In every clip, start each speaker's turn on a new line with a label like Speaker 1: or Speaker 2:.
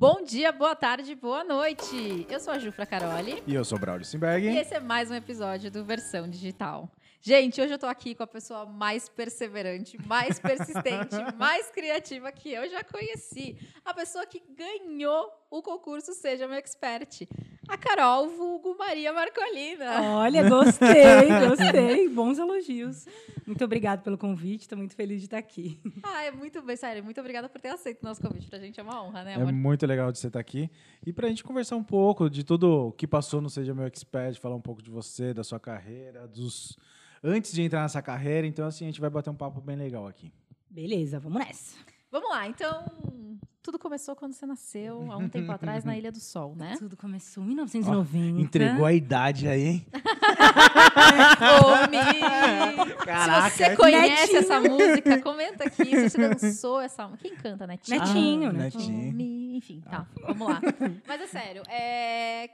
Speaker 1: Bom dia, boa tarde, boa noite. Eu sou a Jufra Caroli.
Speaker 2: E eu sou o Braulio Simberg.
Speaker 1: E esse é mais um episódio do Versão Digital. Gente, hoje eu tô aqui com a pessoa mais perseverante, mais persistente, mais criativa que eu já conheci. A pessoa que ganhou o concurso Seja Meu Expert. A Carol Vulgo Maria Marcolina.
Speaker 3: Olha, gostei, gostei. Bons elogios. Muito obrigada pelo convite, estou muito feliz de estar aqui.
Speaker 1: Ah, é muito bem, sério, muito obrigada por ter aceito o nosso convite. Pra gente é uma honra, né,
Speaker 2: É
Speaker 1: amor?
Speaker 2: muito legal de você estar aqui. E pra gente conversar um pouco de tudo o que passou no Seja Meu Expert, falar um pouco de você, da sua carreira, dos antes de entrar nessa carreira. Então, assim, a gente vai bater um papo bem legal aqui.
Speaker 3: Beleza, vamos nessa.
Speaker 1: Vamos lá, então. Tudo começou quando você nasceu, há um tempo atrás, na Ilha do Sol, né?
Speaker 3: Tudo começou em 1990.
Speaker 2: Entregou a idade aí, hein?
Speaker 1: Mi!
Speaker 2: Caraca,
Speaker 1: Se você conhece
Speaker 3: Netinho.
Speaker 1: essa música, comenta aqui se você dançou essa música. Quem canta, Netinho?
Speaker 3: Netinho,
Speaker 2: Ah,
Speaker 3: né?
Speaker 2: Netinho.
Speaker 1: Enfim, tá, vamos lá. Mas é sério, é...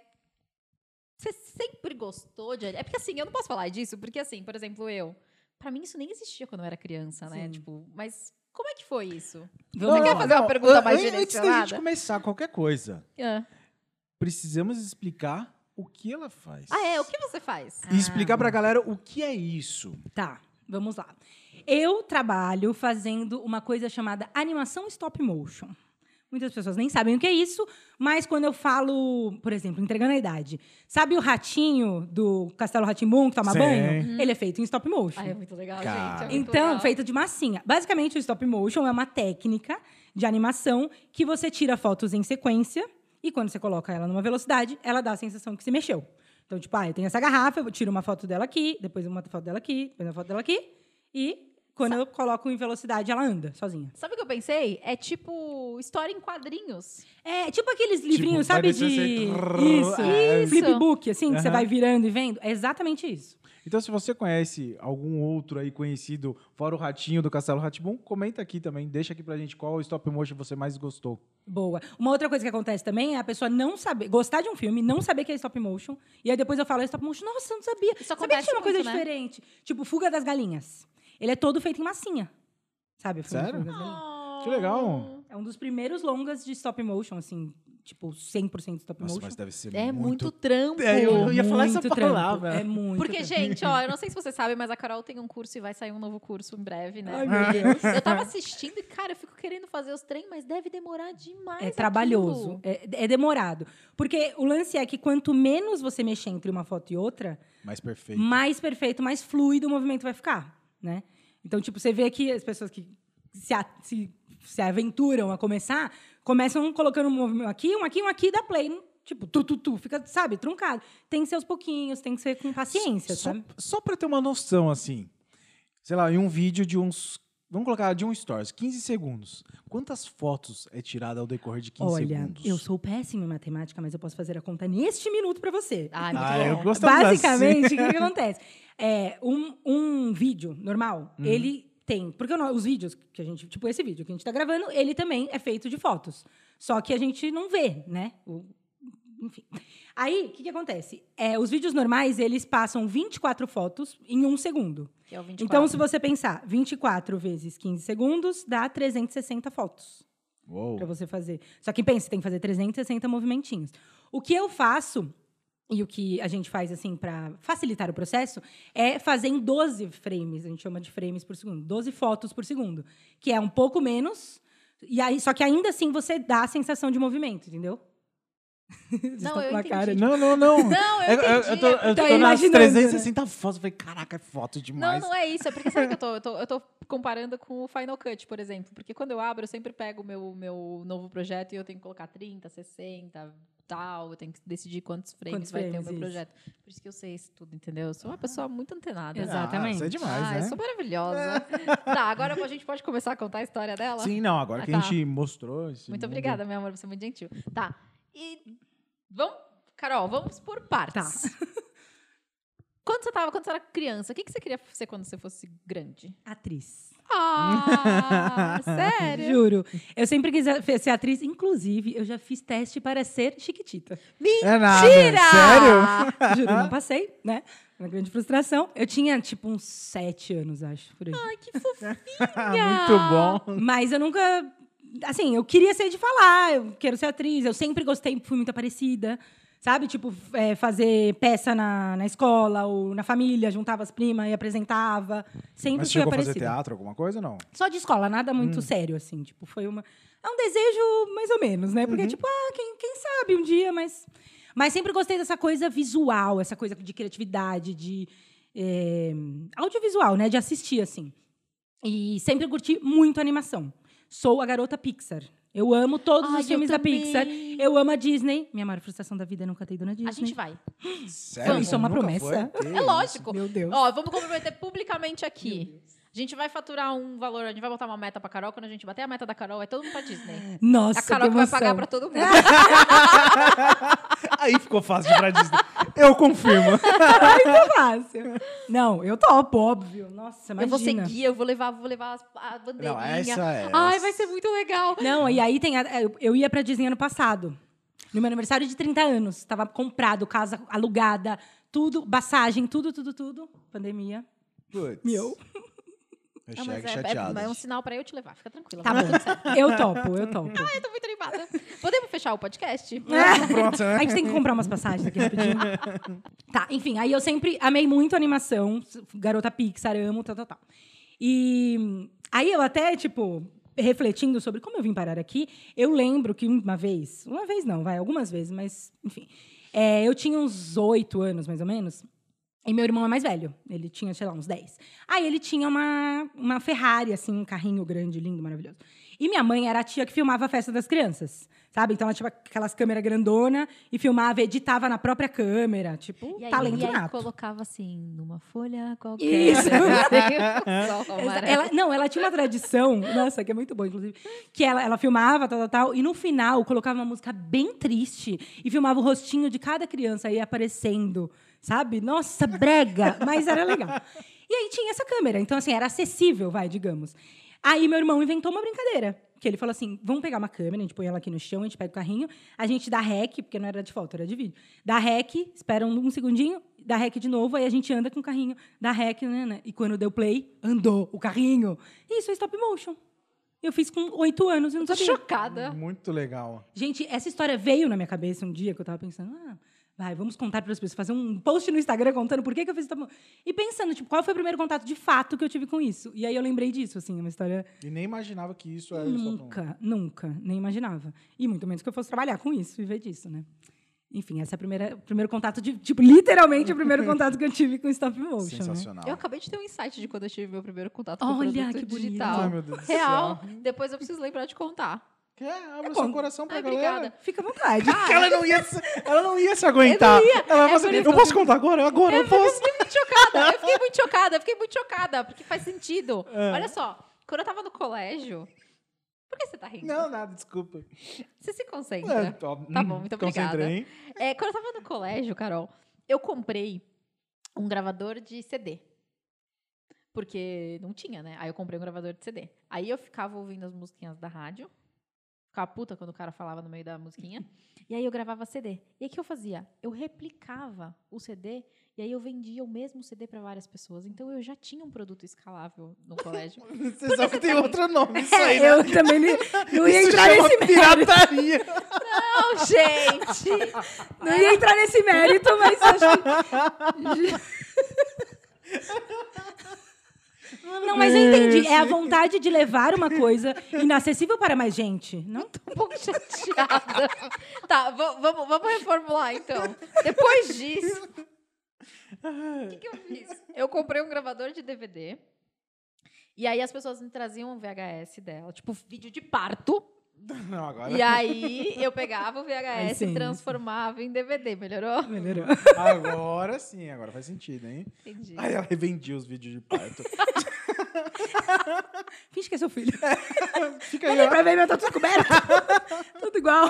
Speaker 1: Você sempre gostou de... É porque assim, eu não posso falar disso, porque assim, por exemplo, eu... Pra mim isso nem existia quando eu era criança, né?
Speaker 3: Sim.
Speaker 1: Tipo, mas como é que foi isso?
Speaker 3: Vamos
Speaker 1: quer
Speaker 3: lá.
Speaker 1: fazer uma pergunta mais
Speaker 2: Antes da gente
Speaker 1: direcionada?
Speaker 2: começar qualquer coisa,
Speaker 1: Ah,
Speaker 2: precisamos explicar o que ela faz.
Speaker 1: Ah, é? O que você faz?
Speaker 2: E explicar pra galera o que é isso.
Speaker 3: Tá, vamos lá. Eu trabalho fazendo uma coisa chamada animação stop motion. Muitas pessoas nem sabem o que é isso, mas quando eu falo, por exemplo, entregando a idade, sabe o ratinho do Castelo Ratimbum que toma
Speaker 2: Sim.
Speaker 3: banho? Ele é feito em stop motion.
Speaker 1: Ah, é muito legal,
Speaker 2: Cara.
Speaker 1: gente. é muito
Speaker 3: Então,
Speaker 1: legal.
Speaker 3: feito de massinha. Basicamente, o stop motion é uma técnica de animação que você tira fotos em sequência e quando você coloca ela numa velocidade, ela dá a sensação que se mexeu. Então, tipo, ah, eu tenho essa garrafa, eu tiro uma foto dela aqui, depois uma foto dela aqui, depois uma foto dela aqui e quando eu coloco em velocidade, ela anda sozinha.
Speaker 1: Sabe o que eu pensei? É tipo história em quadrinhos.
Speaker 3: É tipo aqueles livrinhos,
Speaker 2: vai
Speaker 3: sabe, de...
Speaker 2: você-
Speaker 3: Isso,
Speaker 2: é.
Speaker 3: flipbook, assim, que você vai virando e vendo. É exatamente isso.
Speaker 2: Então, se você conhece algum outro aí conhecido, fora o Ratinho do Castelo Ratibum, comenta aqui também. Deixa aqui pra gente qual stop motion você mais gostou.
Speaker 3: Boa. Uma outra coisa que acontece também é a pessoa não saber, gostar de um filme, não saber que é stop motion, e aí depois eu falo, é stop motion, nossa, eu não sabia.
Speaker 1: Isso
Speaker 3: sabia que tinha uma coisa
Speaker 1: muito, né?
Speaker 3: diferente. Tipo, Fuga das Galinhas. Ele é todo feito em massinha. Sabe?
Speaker 2: Sério?
Speaker 3: Galinhas?
Speaker 2: Que legal.
Speaker 3: É um dos primeiros longas de stop motion, assim, tipo, 100% stop
Speaker 2: Nossa,
Speaker 3: motion.
Speaker 2: mas deve ser
Speaker 1: É muito,
Speaker 2: muito...
Speaker 1: trampo.
Speaker 2: É, eu ia falar essa
Speaker 3: Muito trampo.
Speaker 2: palavra.
Speaker 3: É muito.
Speaker 1: Porque,
Speaker 3: trampo.
Speaker 1: gente, ó, eu não sei se você sabe, mas a Carol tem um curso e vai sair um novo curso em breve, né?
Speaker 3: Ai, meu Deus.
Speaker 1: Eu tava assistindo e, cara, eu fico querendo fazer os trem, mas deve demorar demais.
Speaker 3: É trabalhoso, é, é demorado. Porque o lance é que quanto menos você mexer entre uma foto e outra,
Speaker 2: Mais perfeito.
Speaker 3: mais perfeito, mais fluido o movimento vai ficar, né? Então, tipo, você vê que as pessoas que se, a- se, se aventuram a começar, começam colocando um movimento aqui, um aqui, um aqui, dá play. Tipo, tu, tu, tu, fica, sabe, truncado. Tem que ser aos pouquinhos, tem que ser com paciência,
Speaker 2: só,
Speaker 3: sabe?
Speaker 2: Só pra ter uma noção, assim. Sei lá, em um vídeo de uns... Vamos colocar de um stories, 15 segundos. Quantas fotos é tirada ao decorrer de 15
Speaker 3: Olha,
Speaker 2: segundos?
Speaker 3: eu sou péssima em matemática, mas eu posso fazer a conta neste minuto pra você.
Speaker 2: Ah,
Speaker 1: bom.
Speaker 2: eu gostava
Speaker 3: Basicamente, o que,
Speaker 2: assim.
Speaker 3: que acontece? É, um, um vídeo normal,
Speaker 2: Uhum.
Speaker 3: ele tem. Porque os vídeos que a gente. Tipo, esse vídeo que a gente tá gravando, ele também é feito de fotos. Só que a gente não vê, né? O- enfim. Aí, o que, que acontece? É, os vídeos normais, eles passam 24 fotos em um segundo.
Speaker 1: Que é o 24.
Speaker 3: Então, se você pensar 24 vezes 15 segundos, dá 360 fotos
Speaker 2: Uou.
Speaker 3: para você fazer. Só que pensa, tem que fazer 360 movimentinhos. O que eu faço e o que a gente faz assim para facilitar o processo é fazer em 12 frames, a gente chama de frames por segundo, 12 fotos por segundo, que é um pouco menos. E aí, só que ainda assim você dá a sensação de movimento, entendeu?
Speaker 1: Não, eu entendi.
Speaker 3: cara
Speaker 2: Não, não, não.
Speaker 1: Não, eu
Speaker 2: É, eu, eu
Speaker 1: entendi.
Speaker 2: tô, eu
Speaker 3: Tá
Speaker 2: tô nas
Speaker 3: imaginando, né?
Speaker 2: 360 fotos. Eu falei, caraca, é foto
Speaker 1: Não,
Speaker 2: demais.
Speaker 1: não é isso. É porque sabe que eu tô, eu tô, eu tô comparando com o Final Cut, por exemplo. Porque quando eu abro, eu sempre pego o meu, meu novo projeto e eu tenho que colocar 30, 60, tal. Eu tenho que decidir quantos frames
Speaker 3: Quantos
Speaker 1: vai ter o
Speaker 3: frames,
Speaker 1: meu
Speaker 3: isso.
Speaker 1: projeto. Por isso que eu sei isso tudo, entendeu? Eu sou uma pessoa muito antenada.
Speaker 3: Exato. Exatamente.
Speaker 2: Ah, isso é demais,
Speaker 1: ah,
Speaker 2: né?
Speaker 1: eu sou maravilhosa. tá, agora a gente pode começar a contar a história dela?
Speaker 2: Sim, não, agora
Speaker 1: Ah,
Speaker 2: que
Speaker 1: tá.
Speaker 2: a gente mostrou. esse
Speaker 1: Muito
Speaker 2: mundo-
Speaker 1: obrigada, meu amor, você é muito gentil. Tá. E vamos, Carol, vamos por partes.
Speaker 3: Tá.
Speaker 1: Quando você tava, quando você era criança, o que, que você queria ser quando você fosse grande?
Speaker 3: Atriz.
Speaker 1: Ah, sério?
Speaker 3: Juro. Eu sempre quis ser atriz, inclusive, eu já fiz teste para ser Chiquitita.
Speaker 2: É nada.
Speaker 1: Tira!
Speaker 2: Sério?
Speaker 3: Juro, não passei, né? Uma grande frustração. Eu tinha, tipo, uns sete anos, acho, por aí.
Speaker 1: Ai, que fofinha!
Speaker 2: Muito bom.
Speaker 3: Mas eu nunca assim, eu queria ser de falar, eu quero ser atriz, eu sempre gostei, fui muito aparecida. Sabe? Tipo, é, fazer peça na, na escola ou na família, juntava as primas e apresentava. Sempre
Speaker 2: Mas
Speaker 3: fui
Speaker 2: chegou a fazer
Speaker 3: aparecida.
Speaker 2: teatro, alguma coisa, não?
Speaker 3: Só de escola, nada muito sério, assim. Tipo, foi uma. É um desejo mais ou menos, né? Porque, tipo, ah, quem, quem sabe um dia, mas. Mas sempre gostei dessa coisa visual, essa coisa de criatividade, de. é, audiovisual, né? De assistir, assim. E sempre curti muito animação. Sou a garota Pixar. Eu amo todos
Speaker 1: Ai,
Speaker 3: os filmes da. Pixar. Eu amo a Disney. Minha maior frustração da vida é nunca ter ido na Disney.
Speaker 1: A gente vai.
Speaker 2: Sério?
Speaker 3: Isso é uma promessa?
Speaker 1: É lógico.
Speaker 3: Meu Deus.
Speaker 1: Ó, vamos comprometer publicamente aqui. A gente vai faturar um valor, a gente vai botar uma meta pra Carol. Quando a gente bater a meta da Carol, é todo mundo pra Disney.
Speaker 3: Nossa,
Speaker 1: a Carol
Speaker 3: que
Speaker 1: que vai pagar pra todo mundo.
Speaker 2: Aí ficou fácil de ir pra Disney. Eu confirmo.
Speaker 3: Muito fácil. Não, eu topo, óbvio. Nossa,
Speaker 1: Eu vou
Speaker 3: imagina.
Speaker 1: seguir, eu vou levar, vou levar as- a bandeirinha.
Speaker 2: Não, essa é-
Speaker 1: Ai, vai ser muito legal.
Speaker 3: Não, e aí tem. a- eu, eu ia pra Disney ano passado. No meu aniversário de 30 anos. Tava comprado, casa alugada, tudo, passagem, tudo, tudo, tudo. Pandemia.
Speaker 2: Putz.
Speaker 3: Meu.
Speaker 1: Não, mas
Speaker 2: Hashtag
Speaker 1: é, é,
Speaker 2: chateado.
Speaker 1: é um sinal pra eu te levar, fica tranquila.
Speaker 3: Tá bom. Eu topo, eu topo.
Speaker 1: Ai, eu tô muito animada. Podemos fechar o podcast?
Speaker 2: Pronto, né?
Speaker 3: A gente tem que comprar umas passagens aqui rapidinho. tá, enfim, aí eu sempre amei muito animação, garota Pixar, amo, tal, tal, tal. E aí eu até, tipo, refletindo sobre como eu vim parar aqui, eu lembro que uma vez, uma vez não, vai, algumas vezes, mas enfim, é, eu tinha uns oito anos, mais ou menos, e meu irmão é mais velho, ele tinha, sei lá, uns 10. Aí ele tinha uma, uma Ferrari, assim, um carrinho grande, lindo, maravilhoso. E minha mãe era a tia que filmava a festa das crianças, sabe? Então ela tinha aquelas câmeras grandona e filmava, editava na própria câmera, tipo,
Speaker 1: E aí,
Speaker 3: talento
Speaker 1: e aí
Speaker 3: nato.
Speaker 1: colocava assim, numa folha qualquer.
Speaker 3: Isso. Ela, não, ela tinha uma tradição, nossa, que é muito boa, inclusive, que ela, ela filmava, tal, tal, tal, e no final colocava uma música bem triste e filmava o rostinho de cada criança aí aparecendo, sabe? Nossa, brega, mas era legal. E aí tinha essa câmera, então assim, era acessível, vai, digamos. Aí meu irmão inventou uma brincadeira, que ele falou assim, vamos pegar uma câmera, a gente põe ela aqui no chão, a gente pega o carrinho, a gente dá rec, porque não era de foto, era de vídeo, dá rec, espera um, um segundinho, dá rec de novo, aí a gente anda com o carrinho, dá rec, né, né, e quando deu play, andou o carrinho. Isso é stop motion. Eu fiz com oito anos e não
Speaker 1: Tô
Speaker 3: sabia.
Speaker 1: chocada.
Speaker 2: Muito legal.
Speaker 3: Gente, essa história veio na minha cabeça um dia que eu tava pensando, ah, vai, vamos contar para as pessoas, fazer um post no Instagram contando por que, que eu fiz stop motion. E pensando, tipo, qual foi o primeiro contato de fato que eu tive com isso? E aí eu lembrei disso, assim, uma história
Speaker 2: E nem imaginava que isso era
Speaker 3: nunca, nunca, nem imaginava. E muito menos que eu fosse trabalhar com isso, viver disso, né? Enfim, esse é a primeira, o primeiro contato de, tipo, literalmente o primeiro contato que eu tive com stop motion, né?
Speaker 2: Sensacional.
Speaker 1: Eu acabei de ter um insight de quando eu tive meu primeiro contato com
Speaker 3: Olha,
Speaker 1: o produto
Speaker 3: que bonito.
Speaker 1: digital.
Speaker 2: Ai, meu Deus
Speaker 1: Real. Depois eu preciso lembrar de contar.
Speaker 2: Quer? Abre
Speaker 3: É
Speaker 2: seu coração pra
Speaker 1: Ai,
Speaker 2: galera.
Speaker 1: obrigada.
Speaker 3: Fica à vontade.
Speaker 2: Que ela não ia, se- ela não ia se aguentar.
Speaker 1: Eu ia.
Speaker 2: Ela
Speaker 1: É isso
Speaker 2: eu posso
Speaker 1: eu-
Speaker 2: contar agora? Agora, eu posso.
Speaker 1: fiquei muito chocada. Eu fiquei muito chocada. Eu fiquei muito chocada, porque faz sentido.
Speaker 2: É.
Speaker 1: Olha só, quando eu tava no colégio. Por que você tá rindo?
Speaker 2: Não, nada, desculpa.
Speaker 1: Você se concentra.
Speaker 2: É, ó,
Speaker 1: Tá bom, muito obrigada.
Speaker 2: Concentrei.
Speaker 1: É, quando eu tava no colégio, Carol, eu comprei um gravador de CD. Porque não tinha, né? Aí eu comprei um gravador de CD. Aí eu ficava ouvindo as musiquinhas da rádio. Ficava puta quando o cara falava no meio da musiquinha. E aí eu gravava CD. E aí o que eu fazia? Eu replicava o CD e aí eu vendia o mesmo CD para várias pessoas. Então eu já tinha um produto escalável no colégio.
Speaker 2: Você sabe que tem outro nome isso
Speaker 3: É,
Speaker 2: aí, né?
Speaker 3: eu também não, não ia
Speaker 2: Isso
Speaker 3: entrar nesse mérito.
Speaker 2: pirataria.
Speaker 1: Não, gente!
Speaker 3: Não ia entrar nesse mérito, mas acho que... Não, mas eu entendi. É a vontade de levar uma coisa inacessível para mais gente. Não?
Speaker 1: um pouco chateada. tá, va- vamos, vamos reformular então. Depois disso, o que, que eu fiz? Eu comprei um gravador de DVD. E aí as pessoas me traziam um VHS dela, tipo vídeo de parto.
Speaker 2: Não, agora.
Speaker 1: E aí eu pegava o VHS e transformava em DVD. Melhorou?
Speaker 3: Melhorou.
Speaker 2: Agora sim, agora faz sentido, hein?
Speaker 1: Entendi.
Speaker 2: Aí ela revendia os vídeos de parto.
Speaker 3: Finge que é seu filho.
Speaker 2: Fica aí,
Speaker 3: Olha pra ver, meu tá tudo coberto. tudo igual.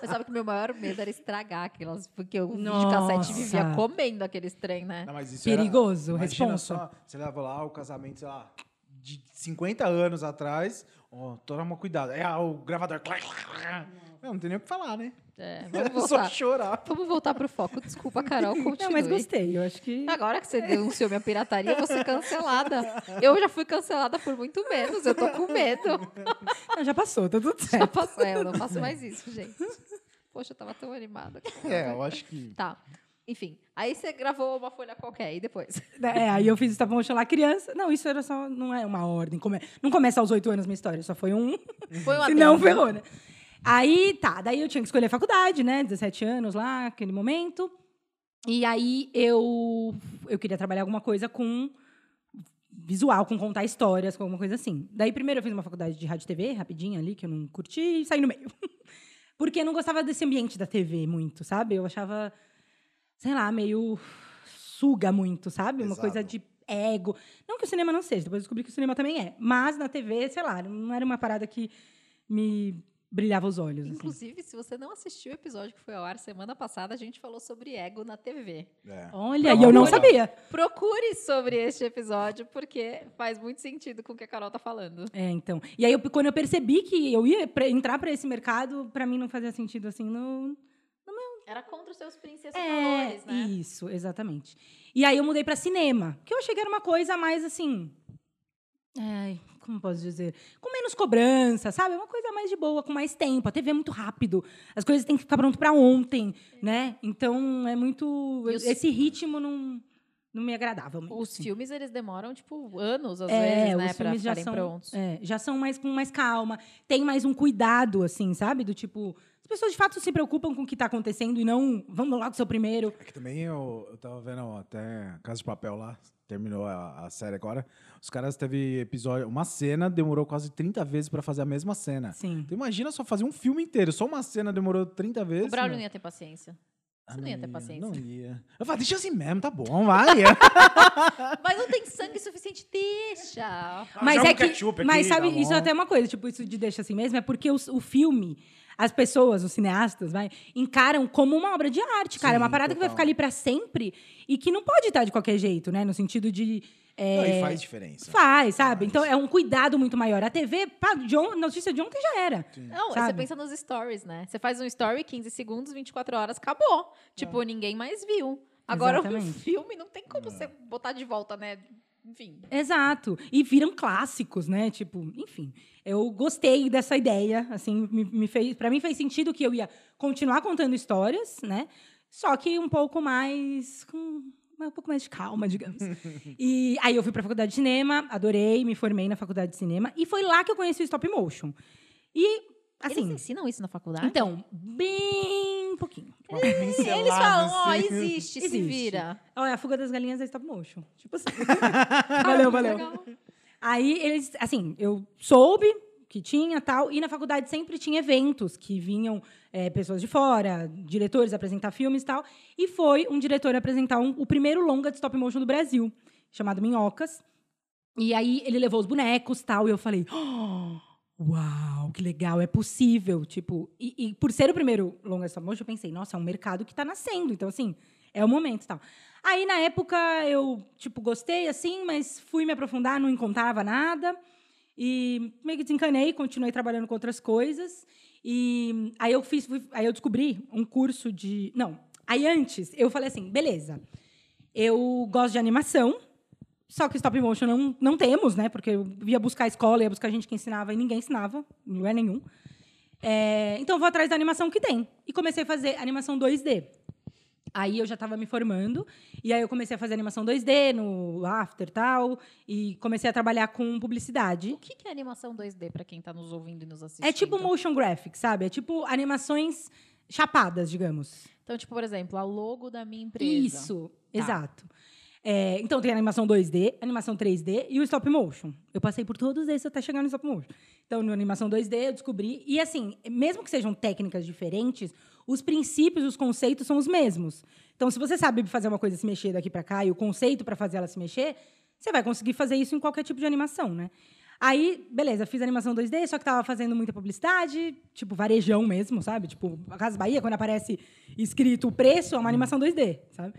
Speaker 1: Mas sabe que o meu maior medo era estragar aquelas. Porque o
Speaker 3: Nossa.
Speaker 1: videocassete vivia comendo aqueles trem, né?
Speaker 2: Não, mas isso
Speaker 3: Perigoso,
Speaker 2: era, imagina
Speaker 3: responsa.
Speaker 2: só, você leva lá o casamento, sei lá, de 50 anos atrás. Ó, toma cuidado. É ah, o gravador. Não, não tem nem o que falar, né?
Speaker 1: É, vamos
Speaker 2: É só
Speaker 1: voltar.
Speaker 2: chorar.
Speaker 1: Vamos voltar pro foco. Desculpa, Carol, continue.
Speaker 3: Não, mas gostei. Eu acho que...
Speaker 1: Agora que você denunciou minha pirataria, eu vou ser cancelada. Eu já fui cancelada por muito menos, eu tô com medo.
Speaker 3: Ah, já passou, tá tudo
Speaker 1: Já
Speaker 3: certo.
Speaker 1: passou. É, eu não faço mais isso, gente. Poxa, eu tava tão animada.
Speaker 2: É, eu acho que.
Speaker 1: Tá. Enfim, aí você gravou uma folha qualquer e depois.
Speaker 3: É, aí eu fiz stop motion lá criança. Não, isso era só. Não é uma ordem. come- Não começa aos oito anos minha história, só foi um.
Speaker 1: Foi um
Speaker 3: Se não,
Speaker 1: adendo.
Speaker 3: ferrou, né? Aí, tá. Daí eu tinha que escolher a faculdade, né? 17 anos lá, aquele momento. E aí eu, eu queria trabalhar alguma coisa com visual, com contar histórias, com alguma coisa assim. Daí primeiro eu fiz uma faculdade de rádio e TV, rapidinho ali, que eu não curti, e saí no meio. Porque eu não gostava desse ambiente da TV muito, sabe? Eu achava, sei lá, meio suga muito, sabe? Uma
Speaker 2: Exato.
Speaker 3: coisa de ego. Não que o cinema não seja, depois descobri que o cinema também é. Mas na TV, sei lá, não era uma parada que me brilhava os olhos. assim.
Speaker 1: Inclusive, se você não assistiu o episódio que foi ao ar semana passada, a gente falou sobre ego na TV.
Speaker 2: É.
Speaker 3: Olha, e eu não sabia.
Speaker 1: Procure sobre este episódio, porque faz muito sentido com o que a Carol tá falando.
Speaker 3: É, então. E aí, eu, quando eu percebi que eu ia pra- entrar para esse mercado, para mim não fazia sentido assim. Não,
Speaker 1: Era contra os seus princessos
Speaker 3: é,
Speaker 1: valores, né?
Speaker 3: isso, exatamente. E aí eu mudei para cinema, que eu achei que era uma coisa mais assim. Ai, como posso dizer? Com menos cobrança, sabe? Uma coisa mais de boa, com mais tempo. A TV é muito rápido. As coisas têm que ficar pronto para ontem, né? Então é muito.
Speaker 1: E os-
Speaker 3: Esse ritmo não, não me agradava muito.
Speaker 1: Os
Speaker 3: assim.
Speaker 1: filmes, eles demoram, tipo, anos, às
Speaker 3: É,
Speaker 1: vezes, né?
Speaker 3: os
Speaker 1: Pra
Speaker 3: filmes já
Speaker 1: ficarem
Speaker 3: são,
Speaker 1: prontos.
Speaker 3: é, já são mais com mais calma, tem mais um cuidado, assim, sabe? Do tipo, pessoas de fato se preocupam com o que está acontecendo e não vamos logo ser o primeiro.
Speaker 2: É que também eu, eu tava vendo até Casa de Papel lá, terminou a, a série agora. Os caras teve episódio, uma cena demorou quase 30 vezes pra fazer a mesma cena.
Speaker 3: Sim.
Speaker 2: Então imagina só fazer um filme inteiro, só uma cena demorou 30 vezes.
Speaker 1: O Braulio não ia ter paciência.
Speaker 2: Ah,
Speaker 1: Você não ia ter paciência.
Speaker 2: Não ia. Eu falei, deixa assim mesmo, tá bom, vai.
Speaker 1: Mas não tem sangue suficiente, deixa.
Speaker 3: Mas é
Speaker 2: um
Speaker 3: que,
Speaker 2: ketchup
Speaker 3: mas
Speaker 2: aqui,
Speaker 3: sabe,
Speaker 2: tá
Speaker 3: isso é até uma coisa, tipo, isso de deixa assim mesmo, é porque os- o filme, as pessoas, os cineastas, vai, encaram como uma obra de arte, cara. é uma
Speaker 2: Sim,
Speaker 3: parada que vai
Speaker 2: total.
Speaker 3: ficar ali pra sempre e que não pode estar de qualquer jeito, né? No sentido de. é,
Speaker 2: Não, e faz diferença.
Speaker 3: Faz, sabe? Então é um cuidado muito maior. A TV, pá, de on- notícia de ontem já era.
Speaker 1: Não,
Speaker 3: Sabe?
Speaker 1: você pensa nos stories, né? Você faz um story, 15 segundos, 24 horas, acabou. Tipo, ninguém mais viu. Agora, um
Speaker 3: Exatamente.
Speaker 1: filme não tem como você botar de volta, né? Enfim.
Speaker 3: Exato. E viram clássicos, né? Tipo, enfim. Eu gostei dessa ideia, assim, me, me fez, para mim fez sentido que eu ia continuar contando histórias, né? Só que um pouco mais com um pouco mais de calma, digamos. e aí eu fui para a faculdade de cinema, adorei, me formei na faculdade de cinema e foi lá que eu conheci o stop motion. E assim,
Speaker 1: Eles ensinam isso na faculdade?
Speaker 3: então, bem pouquinho.
Speaker 1: Eles falam, ó,
Speaker 2: assim.
Speaker 1: existe, se
Speaker 3: Existe.
Speaker 1: vira.
Speaker 3: Olha, a fuga das galinhas é stop motion. Tipo assim. Valeu, valeu.
Speaker 1: legal.
Speaker 3: Aí eles, assim, eu soube que tinha tal, e na faculdade sempre tinha eventos que vinham eh, pessoas de fora, diretores apresentar filmes e tal. E foi um diretor apresentar um- o primeiro longa de stop motion do Brasil, chamado Minhocas. E aí ele levou os bonecos tal, e eu falei. "Oh, Uau, que legal, é possível. Tipo, e, e por ser o primeiro longa motion, eu pensei, nossa, é um mercado que está nascendo. Então, assim, é o momento tal. Aí, na época, eu, tipo, gostei, assim, mas fui me aprofundar, não encontrava nada. E meio que desencanei, continuei trabalhando com outras coisas. E aí eu fiz, fui- aí eu descobri um curso de. Não. Aí antes, eu falei assim, beleza. Eu gosto de animação, só que stop motion não, não temos, né? Porque eu ia buscar a escola, ia buscar gente que ensinava e ninguém ensinava, em lugar nenhum. É, então, eu vou atrás da animação que tem. E comecei a fazer animação 2D. Aí eu já estava me formando, e aí eu comecei a fazer animação 2D no After e tal, e comecei a trabalhar com publicidade.
Speaker 1: O que é animação 2D pra quem tá nos ouvindo e nos assistindo?
Speaker 3: É tipo motion graphics, sabe? É tipo animações chapadas, digamos.
Speaker 1: Então, tipo, por exemplo, a logo da minha empresa.
Speaker 3: Isso, exato. É, então tem animação 2D, animação 3D e o stop motion. Eu passei por todos esses até chegar no stop motion. Então, na animação 2D eu descobri. E assim, mesmo que sejam técnicas diferentes, os princípios, os conceitos são os mesmos. Então, se você sabe fazer uma coisa se mexer daqui para cá e o conceito para fazer ela se mexer, você vai conseguir fazer isso em qualquer tipo de animação, né? Aí, beleza, fiz animação 2D, só que tava fazendo muita publicidade, tipo varejão mesmo, sabe? Tipo, a Casa Bahia, quando aparece escrito o preço, é uma animação 2D, sabe?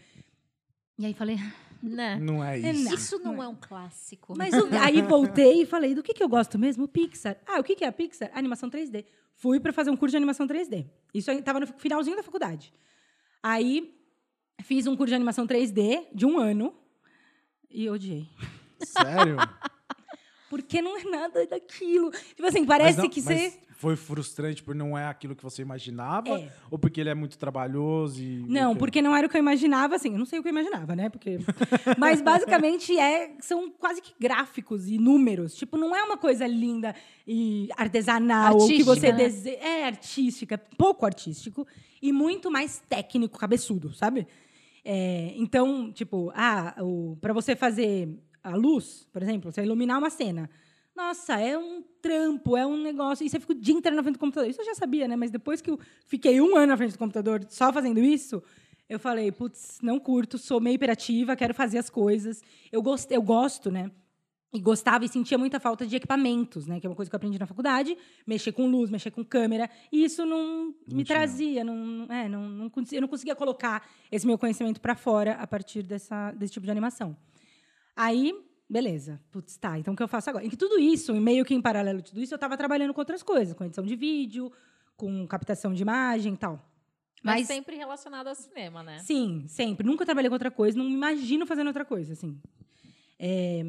Speaker 3: E aí falei,
Speaker 1: Né?
Speaker 2: Não é
Speaker 3: É,
Speaker 2: isso.
Speaker 3: não.
Speaker 1: Isso não é um clássico.
Speaker 3: mas o- aí voltei e falei, do que, que eu gosto mesmo? Pixar. Ah, o que, que é a Pixar? Animação 3D. Fui para fazer um curso de animação 3D. Isso aí tava no finalzinho da faculdade. Aí fiz um curso de animação 3D de um ano e odiei.
Speaker 2: Sério?
Speaker 3: porque não é nada daquilo. Tipo assim, parece
Speaker 2: Mas não-
Speaker 3: que
Speaker 2: mas
Speaker 3: você.
Speaker 2: Foi frustrante por não é aquilo que você imaginava?
Speaker 3: É.
Speaker 2: Ou porque ele é muito trabalhoso e.
Speaker 3: Não, porque não era o que eu imaginava, assim, eu não sei o que eu imaginava, né? Porque... Mas basicamente é, são quase que gráficos e números. Tipo, não é uma coisa linda e artesanal, ou que você
Speaker 1: né?
Speaker 3: deseja. É artística, pouco artístico e muito mais técnico, cabeçudo, sabe? É, então, tipo, ah, o, para você fazer a luz, por exemplo, você iluminar uma cena. Nossa, é um trampo, é um negócio. E você fica o dia inteiro na frente do computador. Isso eu já sabia, né? Mas depois que eu fiquei um ano na frente do computador só fazendo isso, eu falei, putz, não curto, sou meio hiperativa, quero fazer as coisas. Eu, gost, eu gosto, né? E gostava e sentia muita falta de equipamentos, né? Que é uma coisa que eu aprendi na faculdade. Mexer com luz, mexer com câmera. E isso não, me
Speaker 2: tinha.
Speaker 3: trazia. Não, é, não, não, eu não conseguia colocar esse meu conhecimento para fora a partir dessa, desse tipo de animação. Aí, beleza. Putz, tá. Então, o que eu faço agora? E que tudo isso, e meio que em paralelo a tudo isso, eu estava trabalhando com outras coisas. Com edição de vídeo, com captação de imagem e tal.
Speaker 1: Mas,
Speaker 3: Mas-
Speaker 1: sempre relacionado ao cinema, né?
Speaker 3: Sim, sempre. Nunca trabalhei com outra coisa, não me imagino fazendo outra coisa, assim. É,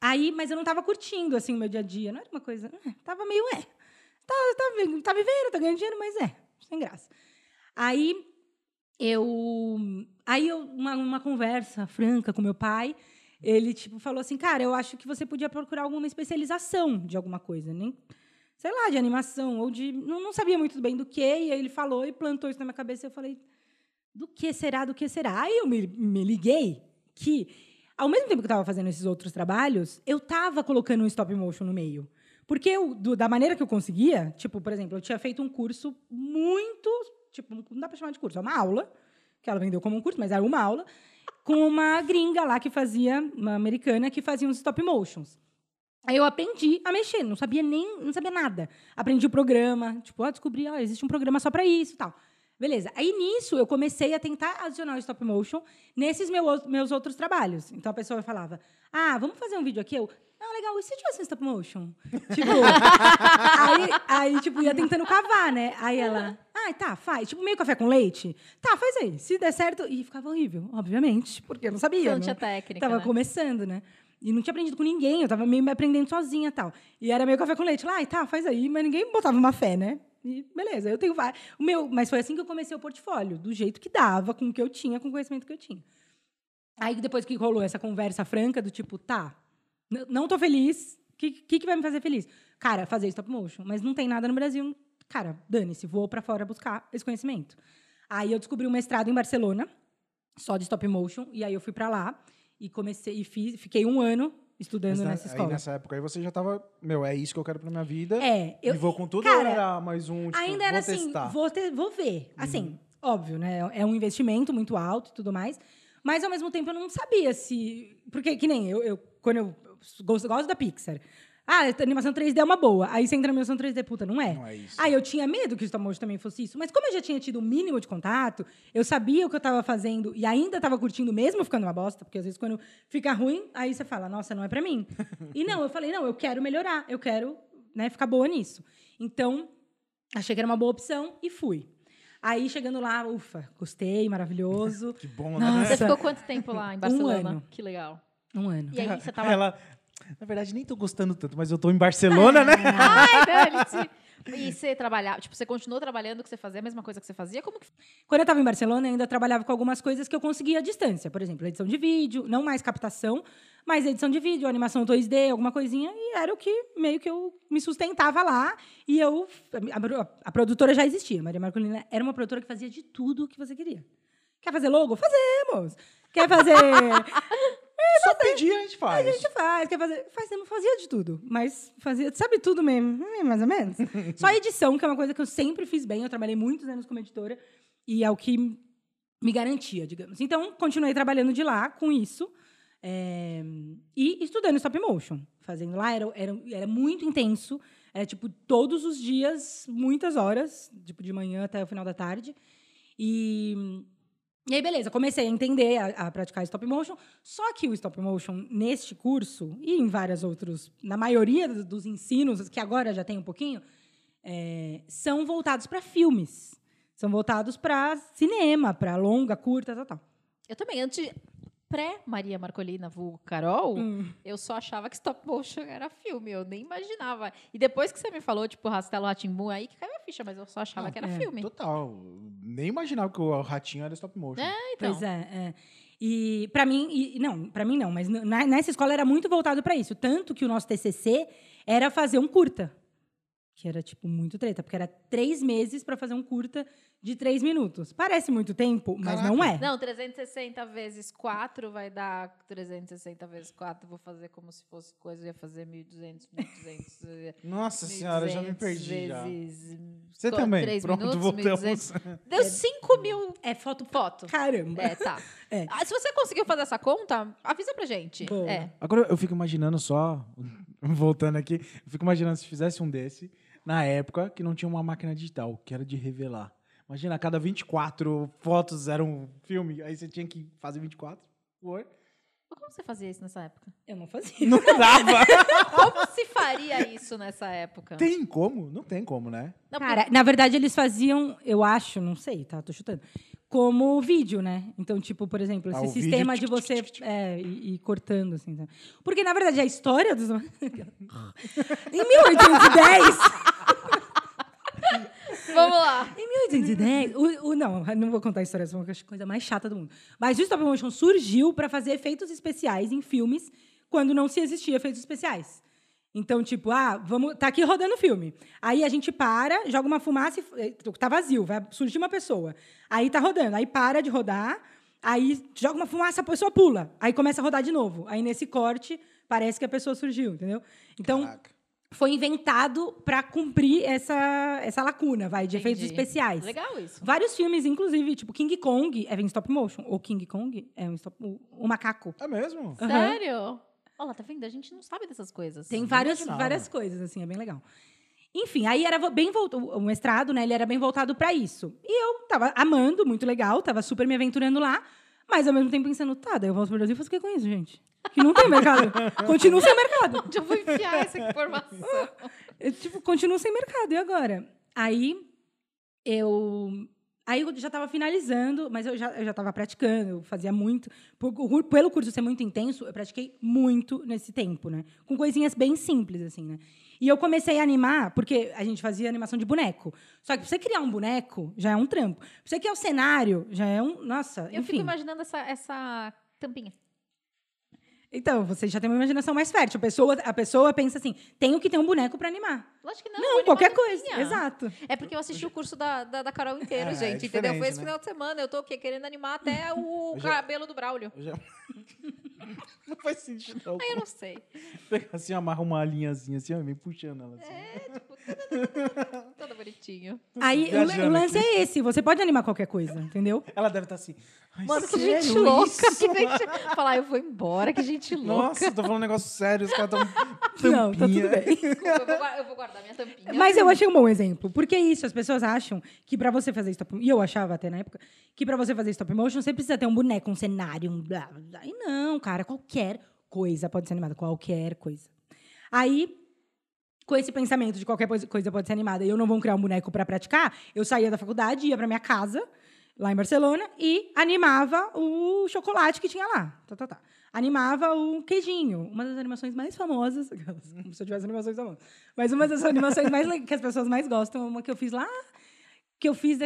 Speaker 3: aí, mas eu não estava curtindo, assim, o meu dia a dia. Não era uma coisa... é, tava meio, é. Tá, tá, tá vivendo, tá ganhando dinheiro, mas é. Sem graça. Aí, eu... Aí, eu, uma, uma conversa franca com meu pai, ele, tipo, falou assim, cara, eu acho que você podia procurar alguma especialização de alguma coisa, nem... Sei lá, de animação, ou de... Não, não sabia muito bem do que, e aí ele falou e plantou isso na minha cabeça, e eu falei do que será, do que será. Aí eu me, me liguei que, ao mesmo tempo que eu estava fazendo esses outros trabalhos, eu estava colocando um stop motion no meio. Porque eu, do- da maneira que eu conseguia, tipo, por exemplo, eu tinha feito um curso muito. Tipo, não dá para chamar de curso, é uma aula, que ela vendeu como um curso, mas era uma aula, com uma gringa lá que fazia, uma americana, que fazia uns stop motions. Aí eu aprendi a mexer, não sabia nem, não sabia nada. Aprendi o programa, tipo, ó, descobri, ó, existe um programa só para isso e tal. Beleza. Aí nisso eu comecei a tentar adicionar o stop motion nesses meu- meus outros trabalhos. Então a pessoa falava: "Ah, vamos fazer um vídeo aqui". Eu: "Ah, legal. E se tivesse um stop motion?" tipo, aí, aí tipo ia tentando cavar, né? Aí ela: "Ah, tá, faz. Tipo meio café com leite. Tá, faz aí. Se der certo". E ficava horrível, obviamente, porque eu não sabia.
Speaker 1: Não
Speaker 3: né?
Speaker 1: tinha técnica,
Speaker 3: Tava
Speaker 1: né?
Speaker 3: começando, né? E não tinha aprendido com ninguém, eu tava meio me aprendendo sozinha e tal. E era meio café com leite. Lá, ai, tá, faz aí, mas ninguém botava uma fé, né? E beleza, eu tenho vários. O meu, mas foi assim que eu comecei o portfólio, do jeito que dava, com o que eu tinha, com o conhecimento que eu tinha. Aí depois que rolou essa conversa franca do tipo, tá, não tô feliz, o que, que, que vai me fazer feliz? Cara, fazer stop motion, mas não tem nada no Brasil. Cara, dane-se, vou pra fora buscar esse conhecimento. Aí eu descobri um mestrado em Barcelona, só de stop motion, e aí eu fui pra lá e comecei e fiz, fiquei um ano estudando
Speaker 2: na-
Speaker 3: nessa
Speaker 2: aí
Speaker 3: escola.
Speaker 2: nessa época aí você já tava, meu, é isso que eu quero pra minha vida.
Speaker 3: É, eu,
Speaker 2: e vou com tudo
Speaker 3: cara,
Speaker 2: ou era mais um, tipo,
Speaker 3: ainda era
Speaker 2: vou
Speaker 3: assim,
Speaker 2: testar? Uhum.
Speaker 3: vou, te- vou ver. Assim, óbvio, né? É um investimento muito alto e tudo mais. Mas, ao mesmo tempo, eu não sabia se... Porque, que nem eu, eu quando eu gosto, gosto da Pixar. Ah, a animação 3D é uma boa. Aí você entra na animação 3D, puta, não é?
Speaker 2: Não é isso.
Speaker 3: Aí eu tinha medo que o stop motion também fosse isso. Mas como eu já tinha tido o mínimo de contato, eu sabia o que eu estava fazendo e ainda estava curtindo mesmo ficando uma bosta, porque às vezes quando fica ruim, aí você fala, nossa, não é pra mim. e não, eu falei, não, eu quero melhorar, eu quero né, ficar boa nisso. Então, achei que era uma boa opção e fui. Aí, chegando lá, ufa, gostei, maravilhoso.
Speaker 2: Que bom,
Speaker 3: Nossa.
Speaker 2: né?
Speaker 1: Você ficou quanto tempo lá em Barcelona?
Speaker 3: ano.
Speaker 1: Que legal.
Speaker 3: Um ano.
Speaker 1: E aí você tava.
Speaker 2: Ela, na verdade, nem tô gostando tanto, mas eu tô em Barcelona, né?
Speaker 1: Ai, dane-se. E você trabalhava, tipo, você continuou trabalhando o que você fazia, a mesma coisa que você fazia? Como que
Speaker 3: Quando eu estava em Barcelona, eu ainda trabalhava com algumas coisas que eu conseguia à distância. Por exemplo, edição de vídeo, não mais captação, mas edição de vídeo, animação 2D, alguma coisinha. E era o que meio que eu me sustentava lá. E eu... A, a- a produtora já existia. Maria Marcolina era uma produtora que fazia de tudo o que você queria. Quer fazer logo? Fazemos! Quer fazer...
Speaker 2: Só pedir a gente faz.
Speaker 3: A gente faz, quer fazer. Fazemos, fazia de tudo. Mas fazia, sabe tudo mesmo, hum, mais ou menos. Só edição, que é uma coisa que eu sempre fiz bem. Eu trabalhei muitos anos como editora e é o que me garantia, digamos. Então, continuei trabalhando de lá com isso. é, e estudando stop motion. Fazendo lá, era, era, era muito intenso. Era, tipo, todos os dias, muitas horas, tipo, de manhã até o final da tarde. E, e aí, beleza, comecei a entender, a, a praticar stop motion. Só que o stop motion, neste curso, e em vários outros, na maioria dos- ensinos, que agora já tem um pouquinho, é, são voltados para filmes. São voltados para cinema, para longa, curta, tal, tal.
Speaker 1: Eu também, antes. pré-Maria Marcolina, vulgo Carol,
Speaker 3: Hum.
Speaker 1: eu só achava que stop motion era filme, eu nem imaginava. E depois que você me falou, tipo, Rastelo Ratimbum, aí que caiu a ficha, mas eu só achava
Speaker 2: Ah,
Speaker 1: que era
Speaker 3: é.
Speaker 1: filme.
Speaker 2: Total. Nem imaginava que o ratinho era stop motion.
Speaker 1: É, então.
Speaker 3: Pois é, é. E para mim, e, não, para mim não, mas na- nessa escola era muito voltado para isso, tanto que o nosso TCC era fazer um curta, que era tipo muito treta, porque era três meses para fazer um curta de três minutos. Parece muito tempo, mas não é.
Speaker 1: Não, 360 vezes 4 vai dar 360 vezes 4. Vou fazer como se fosse coisa, eu ia fazer 1.200, 1.200. eh,
Speaker 2: Nossa senhora, eu já me
Speaker 1: 1.200
Speaker 2: perdi já.
Speaker 1: vezes
Speaker 2: Você
Speaker 1: co-
Speaker 2: também.
Speaker 1: três
Speaker 2: Pronto,
Speaker 1: minutos,
Speaker 2: voltamos.
Speaker 1: 1.200. Deu 5 mil
Speaker 3: É foto
Speaker 1: fotos.
Speaker 3: caramba.
Speaker 1: É, tá.
Speaker 3: É.
Speaker 1: Ah, se você conseguiu fazer essa conta, avisa pra gente.
Speaker 3: Boa.
Speaker 1: É.
Speaker 2: Agora eu fico imaginando só, voltando aqui, eu fico imaginando se fizesse um desse na época que não tinha uma máquina digital, que era de revelar. Imagina, a cada 24 fotos era um filme, aí você tinha que fazer 24. Foi.
Speaker 1: Como você fazia isso nessa época?
Speaker 3: Eu não fazia.
Speaker 2: Não dava.
Speaker 1: Como se faria isso nessa época?
Speaker 2: tem como? Não tem como, né?
Speaker 1: Não,
Speaker 3: Cara, na verdade eles faziam, eu acho, não sei, tá, tô chutando, como vídeo, né? Então, tipo, por exemplo,
Speaker 2: Ah,
Speaker 3: esse
Speaker 2: vídeo,
Speaker 3: sistema
Speaker 2: tic,
Speaker 3: de você é, ir, ir cortando, assim. Tá? Porque, na verdade, a história dos... em 1810...
Speaker 1: Vamos lá.
Speaker 3: Em 1810, o, o, não, não vou contar a história, essa é a coisa mais chata do mundo. Mas o stop motion surgiu para fazer efeitos especiais em filmes quando não se existia efeitos especiais. Então, tipo, ah, vamos, tá aqui rodando o filme. Aí a gente para, joga uma fumaça e eh, tá vazio, vai surgir uma pessoa. Aí tá rodando, aí para de rodar, aí joga uma fumaça, a pessoa pula, aí começa a rodar de novo. Aí nesse corte parece que a pessoa surgiu, entendeu? Então,
Speaker 2: Caraca.
Speaker 3: foi inventado para cumprir essa essa lacuna, vai, de efeitos
Speaker 1: Entendi.
Speaker 3: especiais.
Speaker 1: Legal isso.
Speaker 3: Vários filmes, inclusive, tipo King Kong é em stop motion. Ou King Kong é um stop, o, o macaco.
Speaker 2: É mesmo?
Speaker 3: Aham.
Speaker 1: Sério? Olha tá vendo? A gente não sabe dessas coisas.
Speaker 3: Tem várias, várias coisas, assim, é bem legal. Enfim, aí era bem voltado, o mestrado, né, ele era bem voltado para isso. E eu tava amando, muito legal, tava super me aventurando lá, mas ao mesmo tempo pensando, tá, daí eu volto pro Brasil e faço o que com isso, gente? Que não tem mercado. Continuo sem mercado.
Speaker 1: Onde eu vou enfiar essa informação?
Speaker 3: Eu, tipo, continuo sem mercado. E agora? Aí eu. Aí eu já estava finalizando, mas eu já, eu já estava praticando, eu fazia muito. Por- pelo curso ser muito intenso, eu pratiquei muito nesse tempo, né? Com coisinhas bem simples, assim, né? E eu comecei a animar, porque a gente fazia animação de boneco. Só que pra você criar um boneco, já é um trampo. Pra você criar o cenário, já é um. Nossa,
Speaker 1: Eu
Speaker 3: enfim.
Speaker 1: fico imaginando essa, essa tampinha.
Speaker 3: Então, você já tem uma imaginação mais fértil. A pessoa, a pessoa pensa assim: tenho que ter um boneco para animar.
Speaker 1: Lógico que não.
Speaker 3: Não, qualquer
Speaker 1: animar
Speaker 3: coisa. Exato.
Speaker 1: É porque eu assisti o curso da, da, da Carol inteiro,
Speaker 2: É, é
Speaker 1: gente, entendeu? Foi esse
Speaker 2: né?
Speaker 1: final de semana. Eu tô o quê? Querendo animar até o
Speaker 2: já-
Speaker 1: cabelo do Braulio.
Speaker 2: Eu já... não faz sentido, não.
Speaker 1: Aí eu não sei.
Speaker 2: Pega assim, amarra uma linhazinha assim, ó, vem puxando ela. Assim.
Speaker 1: É, tipo, todo bonitinho.
Speaker 3: Aí o, o lance
Speaker 2: aqui.
Speaker 3: é esse: você pode animar qualquer coisa, entendeu?
Speaker 2: Ela deve estar assim. "Ai,
Speaker 1: Mano, que
Speaker 2: sério
Speaker 1: gente louca.
Speaker 2: isso?"
Speaker 1: Que gente... Falar, eu vou embora, que gente louca.
Speaker 2: Nossa, tô falando um negócio sério, os caras tão
Speaker 3: Não, tá tudo bem.
Speaker 1: Desculpa, eu vou, guar- eu vou guardar minha tampinha.
Speaker 3: Mas eu achei um bom exemplo. Porque é isso, as pessoas acham que pra você fazer stop e eu achava até na época, que pra você fazer stop motion você precisa ter um boneco, um cenário, um blá, blá, blá. E não, cara, qualquer coisa pode ser animada, qualquer coisa. Aí, com esse pensamento de qualquer coisa- pode ser animada e eu não vou criar um boneco pra praticar, eu saía da faculdade, ia pra minha casa, lá em Barcelona, e animava o chocolate que tinha lá. Tá, tá, tá. Animava o queijinho, uma das animações mais famosas, como se eu tivesse animações famosas. Mas uma das animações mais que as pessoas mais gostam, uma que eu fiz lá, que eu fiz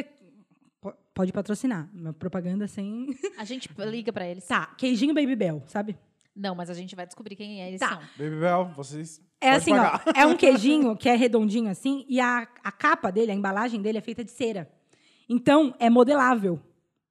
Speaker 3: pode patrocinar, uma propaganda sem
Speaker 1: A gente liga pra eles.
Speaker 3: Tá, queijinho Baby Bell, sabe?
Speaker 1: Não, mas a gente vai descobrir quem é eles
Speaker 3: Tá.
Speaker 1: são.
Speaker 2: Baby Bell, vocês.
Speaker 3: É assim,
Speaker 2: pagar.
Speaker 3: ó, é um queijinho que é redondinho assim e a, a capa dele, a embalagem dele é feita de cera. Então, é modelável.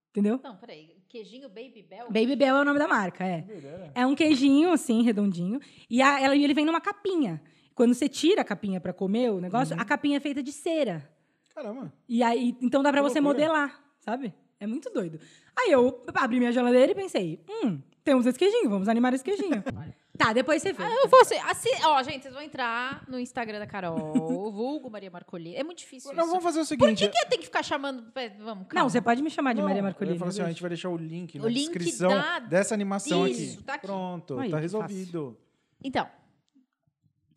Speaker 3: Entendeu?
Speaker 1: Não, peraí. Queijinho Baby Bell?
Speaker 3: Baby Bell é o nome da marca, é. É um queijinho, assim, redondinho. E a- ela, ele vem numa capinha. Quando você tira a capinha para comer o negócio, a capinha é feita de cera.
Speaker 2: Caramba.
Speaker 3: E aí, então dá para
Speaker 2: Que
Speaker 3: você
Speaker 2: loucura.
Speaker 3: modelar, sabe? É muito doido. Aí eu abri minha geladeira e pensei, hum, temos esse queijinho, vamos animar esse queijinho. tá, depois você vê.
Speaker 1: Ah, eu vou assim, assim- ó, gente, vocês vão entrar no Instagram da Carol, vulgo Maria Marcolini. É muito difícil
Speaker 2: Não,
Speaker 1: isso.
Speaker 2: vamos fazer o
Speaker 1: Por
Speaker 2: seguinte.
Speaker 1: que, que tem que ficar chamando... Vamos, calma.
Speaker 3: Não, você pode me chamar de
Speaker 2: Não,
Speaker 3: Maria
Speaker 2: eu ia
Speaker 3: Marcolini.
Speaker 2: falar assim, ó, a gente vai deixar o link
Speaker 1: O
Speaker 2: na
Speaker 1: link
Speaker 2: descrição
Speaker 1: da-
Speaker 2: dessa animação
Speaker 1: Isso,
Speaker 2: aqui.
Speaker 1: tá aqui.
Speaker 2: Pronto,
Speaker 3: Aí,
Speaker 2: tá resolvido.
Speaker 1: Então,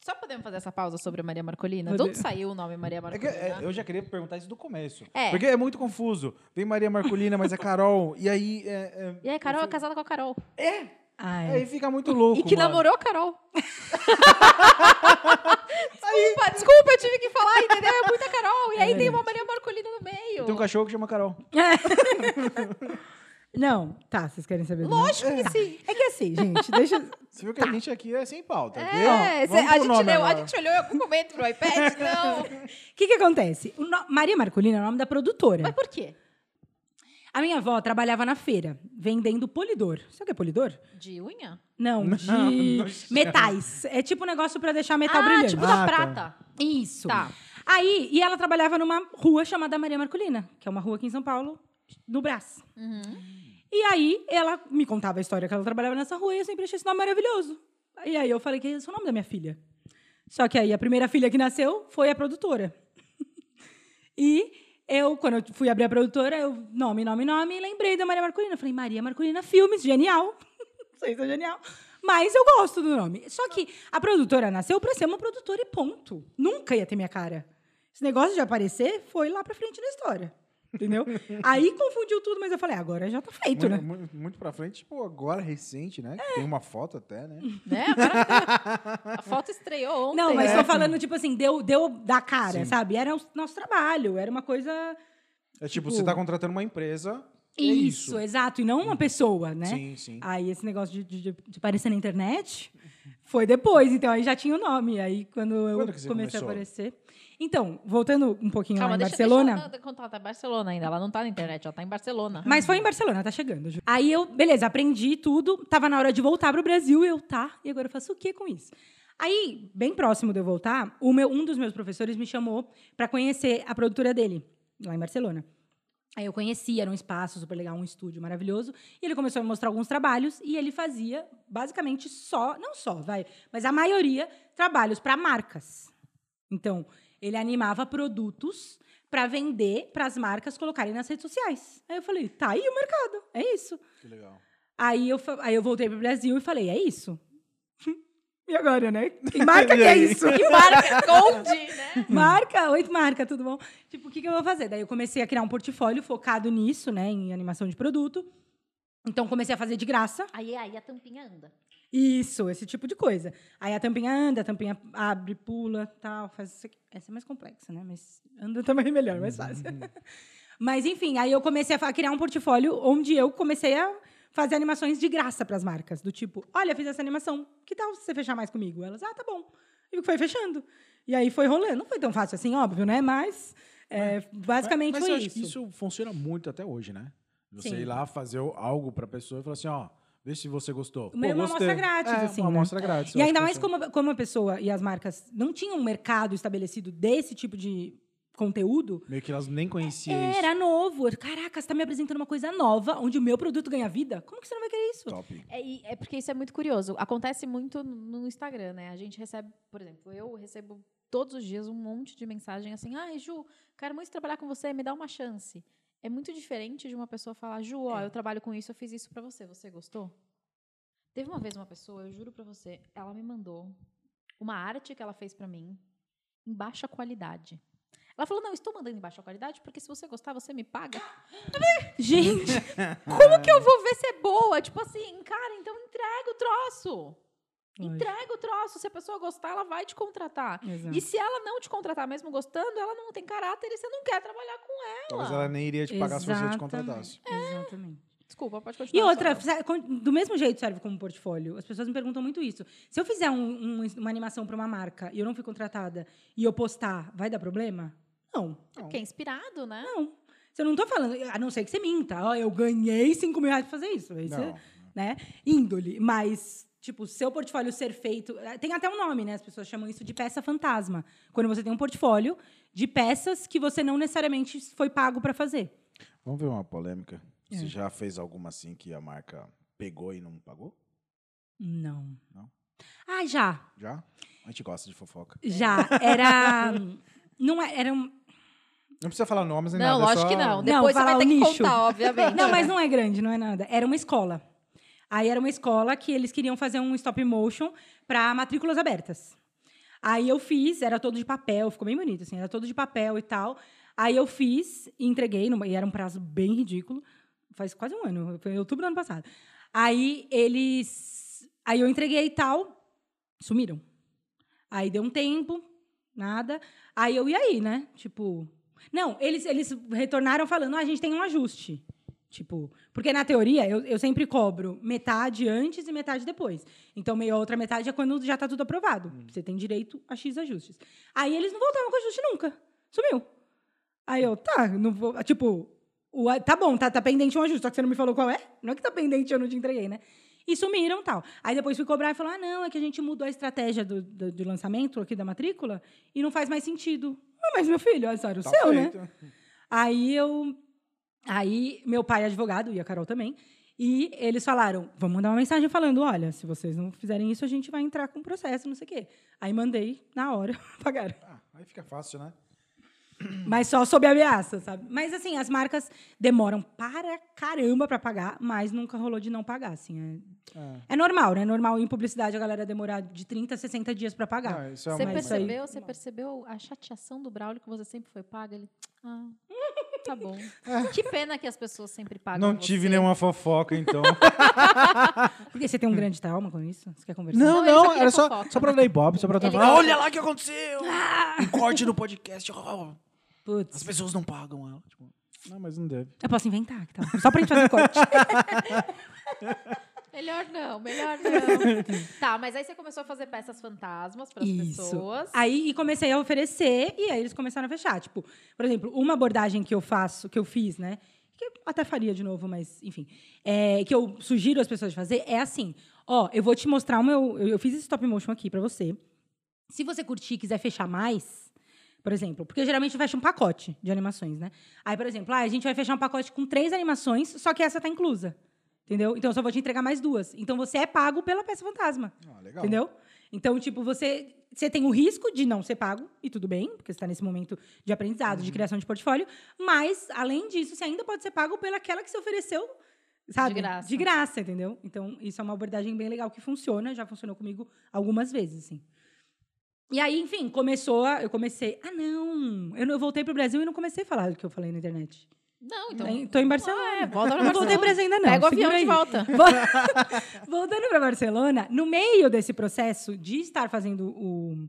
Speaker 1: Só podemos fazer essa pausa sobre a Maria Marcolina? De onde saiu o nome Maria
Speaker 2: É que,
Speaker 1: Marcolina?
Speaker 2: é, eu já queria perguntar isso do começo.
Speaker 1: É.
Speaker 2: Porque é muito confuso. Vem Maria Marcolina, mas é Carol. E aí. É, é-
Speaker 1: E aí, Carol é casada com a Carol.
Speaker 3: Ah,
Speaker 2: aí
Speaker 3: é.
Speaker 2: fica muito louco.
Speaker 1: E que
Speaker 2: mano.
Speaker 1: namorou a Carol. desculpa, desculpa, eu tive que falar, entendeu? É muita Carol. E aí tem uma Maria Marcolina no meio.
Speaker 2: Tem um cachorro que chama Carol.
Speaker 3: Não, tá, vocês querem saber? do
Speaker 1: Lógico que sim.
Speaker 3: É que assim, gente, deixa.
Speaker 2: Você viu que a gente aqui é sem pauta.
Speaker 1: É, cê- a, gente leu, a gente olhou em algum momento pro iPad, não.
Speaker 3: O que, que acontece? O no- Maria Marcolina é o nome da produtora.
Speaker 1: Mas por quê?
Speaker 3: A minha avó trabalhava na feira, vendendo polidor. Sabe o que é polidor?
Speaker 1: De unha?
Speaker 3: Não,
Speaker 2: Não,
Speaker 3: de
Speaker 2: não chama.
Speaker 3: metais. É tipo um negócio pra deixar metal
Speaker 1: ah,
Speaker 3: brilhante.
Speaker 1: tipo
Speaker 2: Ah,
Speaker 1: da
Speaker 2: tá.
Speaker 1: prata.
Speaker 3: Isso.
Speaker 1: Tá.
Speaker 3: Aí, e ela trabalhava numa rua chamada Maria Marcolina, que é uma rua aqui em São Paulo, no Brás.
Speaker 1: Uhum.
Speaker 3: E aí, ela me contava a história que ela trabalhava nessa rua e eu sempre achei esse nome maravilhoso. E aí eu falei que esse é o nome da minha filha. Só que aí a primeira filha que nasceu foi a produtora. e eu, quando eu fui abrir a produtora, eu, nome, nome, nome, lembrei da Maria Marcolina. Falei, Maria Marcolina Filmes, genial. Não sei se é genial. Mas eu gosto do nome. Só que a produtora nasceu pra ser uma produtora e ponto. Nunca ia ter minha cara. Esse negócio de aparecer foi lá pra frente da história. Entendeu? Aí confundiu tudo, mas eu falei, ah, agora já tá feito, né?
Speaker 2: Muito, muito, muito pra frente, tipo, agora recente, né? Tem uma foto até, né?
Speaker 1: Né? Agora tem- a foto estreou ontem.
Speaker 3: Não, mas
Speaker 2: É.
Speaker 3: tô falando, tipo assim, deu, deu da cara,
Speaker 2: Sim.
Speaker 3: sabe? Era o nosso trabalho, era uma coisa.
Speaker 2: É tipo,
Speaker 3: Tipo-
Speaker 2: você tá contratando uma empresa. é
Speaker 3: Isso,
Speaker 2: isso.
Speaker 3: exato. E não uma pessoa, né?
Speaker 2: Sim, sim.
Speaker 3: Aí esse negócio de, de, de- aparecer na internet foi depois, então aí já tinha o nome. Aí quando eu
Speaker 2: Quando
Speaker 3: comecei
Speaker 2: começou?
Speaker 3: a aparecer. Então, voltando um pouquinho
Speaker 1: Calma,
Speaker 3: lá em
Speaker 1: deixa,
Speaker 3: Barcelona.
Speaker 1: deixa eu contar. Ela tá em Barcelona ainda. Ela não tá na internet, ela tá em Barcelona.
Speaker 3: Mas foi em Barcelona, tá chegando. Ju. Aí eu, beleza, aprendi tudo. Tava na hora de voltar pro Brasil, eu, tá. E agora eu faço o que com isso? Aí, bem próximo de eu voltar, meu, um dos meus professores me chamou para conhecer a produtora dele, lá em Barcelona. Aí eu conheci, era um espaço super legal, um estúdio maravilhoso. E ele começou a me mostrar alguns trabalhos e ele fazia basicamente só, não só, vai, mas a maioria trabalhos para marcas. Então, ele animava produtos para vender para as marcas colocarem nas redes sociais. Aí eu falei, tá aí o mercado, é isso.
Speaker 2: Que legal.
Speaker 3: Aí eu, aí eu voltei pro Brasil e falei, é isso. E agora, né? Que marca
Speaker 2: E
Speaker 3: que é isso?
Speaker 1: Que marca, Conde, né?
Speaker 3: Marca, oi, marca, tudo bom? Tipo, o que, que eu vou fazer? Daí eu comecei a criar um portfólio focado nisso, né? Em animação de produto. Então comecei a fazer de graça.
Speaker 1: Aí, aí a tampinha anda.
Speaker 3: Isso, esse tipo de coisa. Aí a tampinha anda, a tampinha abre, pula, tal, faz isso aqui. Essa é mais complexa, né? Mas anda também é melhor, mais fácil. Mas enfim, aí eu comecei a criar um portfólio onde eu comecei a fazer animações de graça para as marcas, do tipo, olha, fiz essa animação, que tal você fechar mais comigo? Elas, ah, tá bom. E foi fechando. E aí foi rolando. Não foi tão fácil assim, óbvio, né? Mas é, basicamente
Speaker 2: mas, mas
Speaker 3: foi
Speaker 2: eu acho
Speaker 3: isso.
Speaker 2: que isso funciona muito até hoje, né? Você
Speaker 3: Sim.
Speaker 2: ir lá fazer algo pra pessoa e falar assim, ó, vê se você gostou.
Speaker 3: Uma- uma
Speaker 2: gostei.
Speaker 3: amostra grátis,
Speaker 2: é,
Speaker 3: assim,
Speaker 2: Uma
Speaker 3: né?
Speaker 2: amostra grátis.
Speaker 3: E ainda mais como, como a pessoa e as marcas não tinham um mercado estabelecido desse tipo de conteúdo,
Speaker 2: Meio que elas nem conheciam
Speaker 3: era novo. Caraca, você tá me apresentando uma coisa nova, onde o meu produto ganha vida? Como que você não vai querer isso?
Speaker 2: isso. Top.
Speaker 1: É, e- é porque isso é muito curioso. Acontece muito no Instagram, né? A gente recebe, por exemplo, eu recebo todos os dias um monte de mensagem assim: ai, Ju, quero muito trabalhar com você, me dá uma chance. É muito diferente de uma pessoa falar: Ju, ó, eu trabalho com isso, eu fiz isso pra você, você gostou? Teve uma vez uma pessoa, eu juro pra você, ela me mandou uma arte que ela fez pra mim em baixa qualidade. Ela falou: não, estou mandando em baixa qualidade porque se você gostar, você me paga.
Speaker 3: Gente,
Speaker 1: Como que eu vou ver se é boa? Tipo assim, cara, então entrega o troço.
Speaker 3: Lógico.
Speaker 1: Entrega o troço. Se a pessoa gostar, ela vai te contratar.
Speaker 3: Exato.
Speaker 1: E se ela não te contratar, mesmo gostando, ela não tem caráter e você não quer trabalhar com
Speaker 2: Talvez
Speaker 1: ela.
Speaker 2: ela nem iria te pagar se você te
Speaker 3: Exatamente.
Speaker 2: contratasse.
Speaker 3: Exatamente.
Speaker 1: Desculpa, pode continuar.
Speaker 3: E outra, do mesmo jeito serve como portfólio. As pessoas me perguntam muito isso. Se eu fizer um- um- uma animação para uma marca e eu não fui contratada e eu postar, vai dar problema? Não.
Speaker 1: Porque é inspirado, né?
Speaker 3: Não. Se eu não tô falando, a não ser que você minta. Ó, eu ganhei 5 mil reais pra fazer isso. Você-
Speaker 2: Não.
Speaker 3: né? Índole. Mas, tipo, seu portfólio ser feito. eh, Tem até um nome, né? As pessoas chamam isso de peça fantasma. Quando você tem um portfólio de peças que você não necessariamente foi pago para fazer.
Speaker 2: Vamos ver uma polêmica.
Speaker 3: É.
Speaker 2: Você já fez alguma assim que a marca pegou e não pagou?
Speaker 3: Não.
Speaker 2: Não?
Speaker 3: Ah, já.
Speaker 2: Já? A gente gosta de fofoca.
Speaker 3: Já. Era. Não é- era um.
Speaker 2: Não precisa falar nomes nem
Speaker 1: Não,
Speaker 2: nada. é
Speaker 1: lógico
Speaker 2: só-
Speaker 1: que não.
Speaker 3: Não,
Speaker 1: Depois você
Speaker 3: falar
Speaker 1: vai ter que
Speaker 3: nicho.
Speaker 1: contar, obviamente.
Speaker 3: Não, mas não é grande, não é nada. Era uma escola. Aí era uma escola que eles queriam fazer um stop motion para matrículas abertas. Aí eu fiz, era todo de papel, ficou bem bonito, assim, era todo de papel e tal. Aí eu fiz entreguei, numa- e era um prazo bem ridículo. Faz quase um ano, foi em outubro do ano passado. Aí eles. Aí eu entreguei e tal, sumiram. Aí deu um tempo, nada. Aí eu, e aí, né? Tipo. Não, eles, eles retornaram falando: ah, a gente tem um ajuste. Tipo, porque na teoria eu, eu sempre cobro metade antes e metade depois. Então, meia outra metade é quando já tá tudo aprovado. Você tem direito a X ajustes. Aí eles não voltavam com ajuste nunca. Sumiu. Aí eu, tá, não vou. Tipo, o, tá bom, tá, tá pendente um ajuste, só que você não me falou qual é? Não é que tá pendente eu não te entreguei, né? E sumiram tal. Aí depois fui cobrar e falou: ah, não, é que a gente mudou a estratégia do, do, de lançamento aqui da matrícula e não faz mais sentido. Ah, mas meu filho, é só era o
Speaker 2: Tá
Speaker 3: seu, né?
Speaker 2: feito.
Speaker 3: Aí eu. Aí meu pai é advogado, e a Carol também. E eles falaram: vamos mandar uma mensagem falando: olha, se vocês não fizerem isso, a gente vai entrar com processo, não sei o quê. Aí mandei, na hora, pagaram.
Speaker 2: Ah, aí fica fácil, né?
Speaker 3: Mas só sob ameaça, sabe? Mas assim, as marcas demoram para caramba para pagar, mas nunca rolou de não pagar, assim. É,
Speaker 2: É.
Speaker 3: é normal, né? É normal em publicidade a galera demorar de 30 a 60 dias para pagar.
Speaker 2: Não, isso é
Speaker 1: Você percebeu, você percebeu a chateação do Braulio que você sempre foi paga? Ele, ah, tá bom. Que pena que as pessoas sempre pagam
Speaker 2: Não tive
Speaker 1: você.
Speaker 2: nenhuma fofoca, então.
Speaker 3: Porque você tem um grande trauma com isso? Você quer conversar?
Speaker 2: não,
Speaker 1: Não,
Speaker 2: não, era só,
Speaker 1: fofoca.
Speaker 2: só pra dar ibope, só pra
Speaker 1: Ele
Speaker 2: falar. Olha lá o que aconteceu! Um corte no podcast.
Speaker 3: Putz,
Speaker 2: as pessoas não pagam ela. Tipo, não, mas não deve.
Speaker 3: eu posso inventar, que tal? Só pra gente fazer corte.
Speaker 1: Melhor não, melhor não. tá, mas aí você começou a fazer peças fantasmas para as pessoas.
Speaker 3: Aí e comecei a oferecer e aí eles começaram a fechar. Tipo, por exemplo, uma abordagem que eu faço, que eu fiz, né? Que eu até faria de novo, mas enfim. É, que eu sugiro as pessoas de fazer é assim: ó, eu vou te mostrar o meu. Eu, eu fiz esse stop motion aqui pra você. Se você curtir e quiser fechar mais, por exemplo, porque geralmente fecha um pacote de animações, né? Aí, por exemplo, ah, a gente vai fechar um pacote com três animações, só que essa tá inclusa. Entendeu? Então eu só vou te entregar mais duas. Então você é pago pela peça fantasma.
Speaker 2: Ah, legal.
Speaker 3: Entendeu? Então, tipo, você, você tem o risco de não ser pago, e tudo bem, porque você está nesse momento de aprendizado,
Speaker 2: Uhum.
Speaker 3: de criação de portfólio, mas, além disso, você ainda pode ser pago pelaquela que você ofereceu, sabe?
Speaker 1: De graça.
Speaker 3: De graça, entendeu? Então, isso é uma abordagem bem legal que funciona, já funcionou comigo algumas vezes, assim. E aí, enfim, começou a, eu comecei, ah, não, eu, não- eu voltei pro Brasil e não comecei a falar do que eu falei na internet.
Speaker 1: Não, então.
Speaker 3: Tô em Barcelona.
Speaker 1: Ah, volta pra
Speaker 3: não voltei
Speaker 1: Barcelona.
Speaker 3: Brasil ainda não.
Speaker 1: Pega o avião de volta.
Speaker 3: Vol- Voltando para Barcelona, no meio desse processo de estar fazendo o,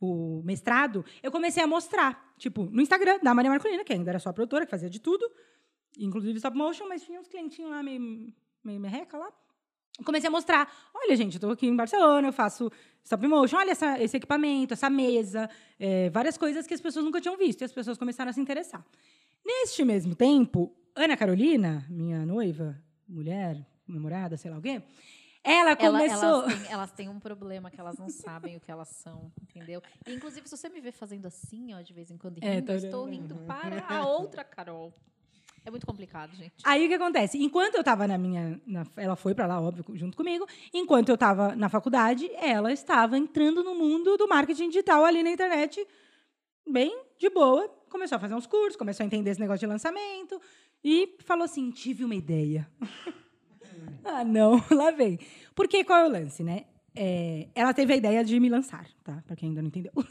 Speaker 3: o mestrado, eu comecei a mostrar, tipo, no Instagram da Maria Marcolina, que ainda era só a produtora, que fazia de tudo, inclusive stop motion, mas tinha uns clientinhos lá meio, meio merreca lá. Comecei a mostrar, olha, gente, eu tô aqui em Barcelona, eu faço stop motion, olha essa- esse equipamento, essa mesa, é, várias coisas que as pessoas nunca tinham visto, e as pessoas começaram a se interessar. Neste mesmo tempo, Ana Carolina, minha noiva, mulher, namorada, sei lá o quê, ela começou.
Speaker 1: elas, têm, elas têm um problema que elas não sabem o que elas são, entendeu? E, inclusive, se você me vê fazendo assim, ó, de vez em quando, rindo,
Speaker 3: É, tô
Speaker 1: eu estou rindo para a outra Carol. É muito complicado, gente.
Speaker 3: Aí o que acontece? Enquanto eu estava na minha. na- ela foi para lá, óbvio, junto comigo. Enquanto eu estava na faculdade, ela estava entrando no mundo do marketing digital ali na internet, bem de boa. Começou a fazer uns cursos, começou a entender esse negócio de lançamento e falou assim: tive uma ideia. ah, não, lá vem. Porque qual é o lance, né? É, ela teve a ideia de me lançar, tá? Para quem ainda não entendeu.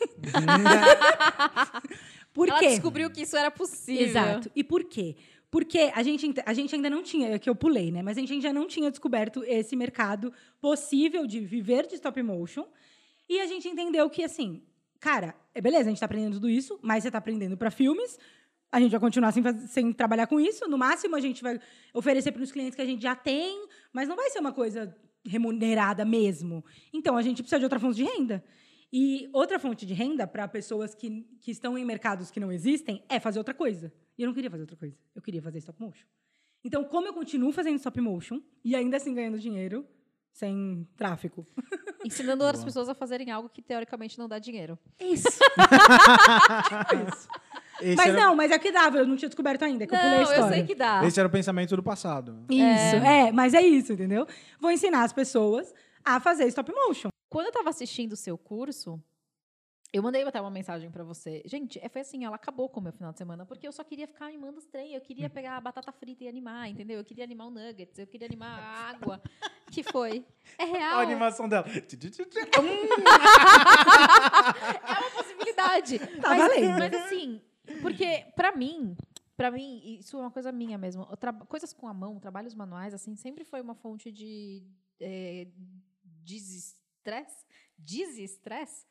Speaker 3: Por
Speaker 1: Ela
Speaker 3: quê?
Speaker 1: descobriu que isso era possível.
Speaker 3: Exato. E por quê? Porque a gente, ent- a gente ainda não tinha, é que eu pulei, né? Mas a gente ainda não tinha descoberto esse mercado possível de viver de stop motion. E a gente entendeu que, assim, cara, é beleza, a gente está aprendendo tudo isso, mas você está aprendendo para filmes. A gente vai continuar sem, sem trabalhar com isso. No máximo, a gente vai oferecer para os clientes que a gente já tem, mas não vai ser uma coisa remunerada mesmo. Então, a gente precisa de outra fonte de renda. E outra fonte de renda para pessoas que, que estão em mercados que não existem é fazer outra coisa. E eu não queria fazer outra coisa. Eu queria fazer stop motion. Então, como eu continuo fazendo stop motion e ainda assim ganhando dinheiro sem tráfico?
Speaker 1: Ensinando outras pessoas a fazerem algo que teoricamente não dá dinheiro.
Speaker 3: Isso.
Speaker 2: Esse,
Speaker 3: mas
Speaker 2: era,
Speaker 3: não, mas é que dava, eu não tinha descoberto ainda, que eu pulei a
Speaker 1: Não,
Speaker 3: história.
Speaker 1: eu sei que dá.
Speaker 2: esse era o pensamento do passado.
Speaker 3: Isso, é. mas é isso, entendeu? Vou ensinar as pessoas a fazer stop motion.
Speaker 1: Quando eu estava assistindo o seu curso, Eu mandei até uma mensagem pra você. Gente, é, foi assim, ela acabou com o meu final de semana, porque eu só queria ficar animando os trem. Eu queria pegar a batata frita e animar, entendeu? Eu queria animar o nuggets, eu queria animar a água. que foi? É real.
Speaker 2: A animação dela.
Speaker 1: É uma possibilidade.
Speaker 3: Tá
Speaker 1: mas,
Speaker 3: valendo.
Speaker 1: mas assim, porque pra mim, pra mim, isso é uma coisa minha mesmo. Coisas com a mão, trabalhos manuais, assim, sempre foi uma fonte de é, desestresse. Desestresse?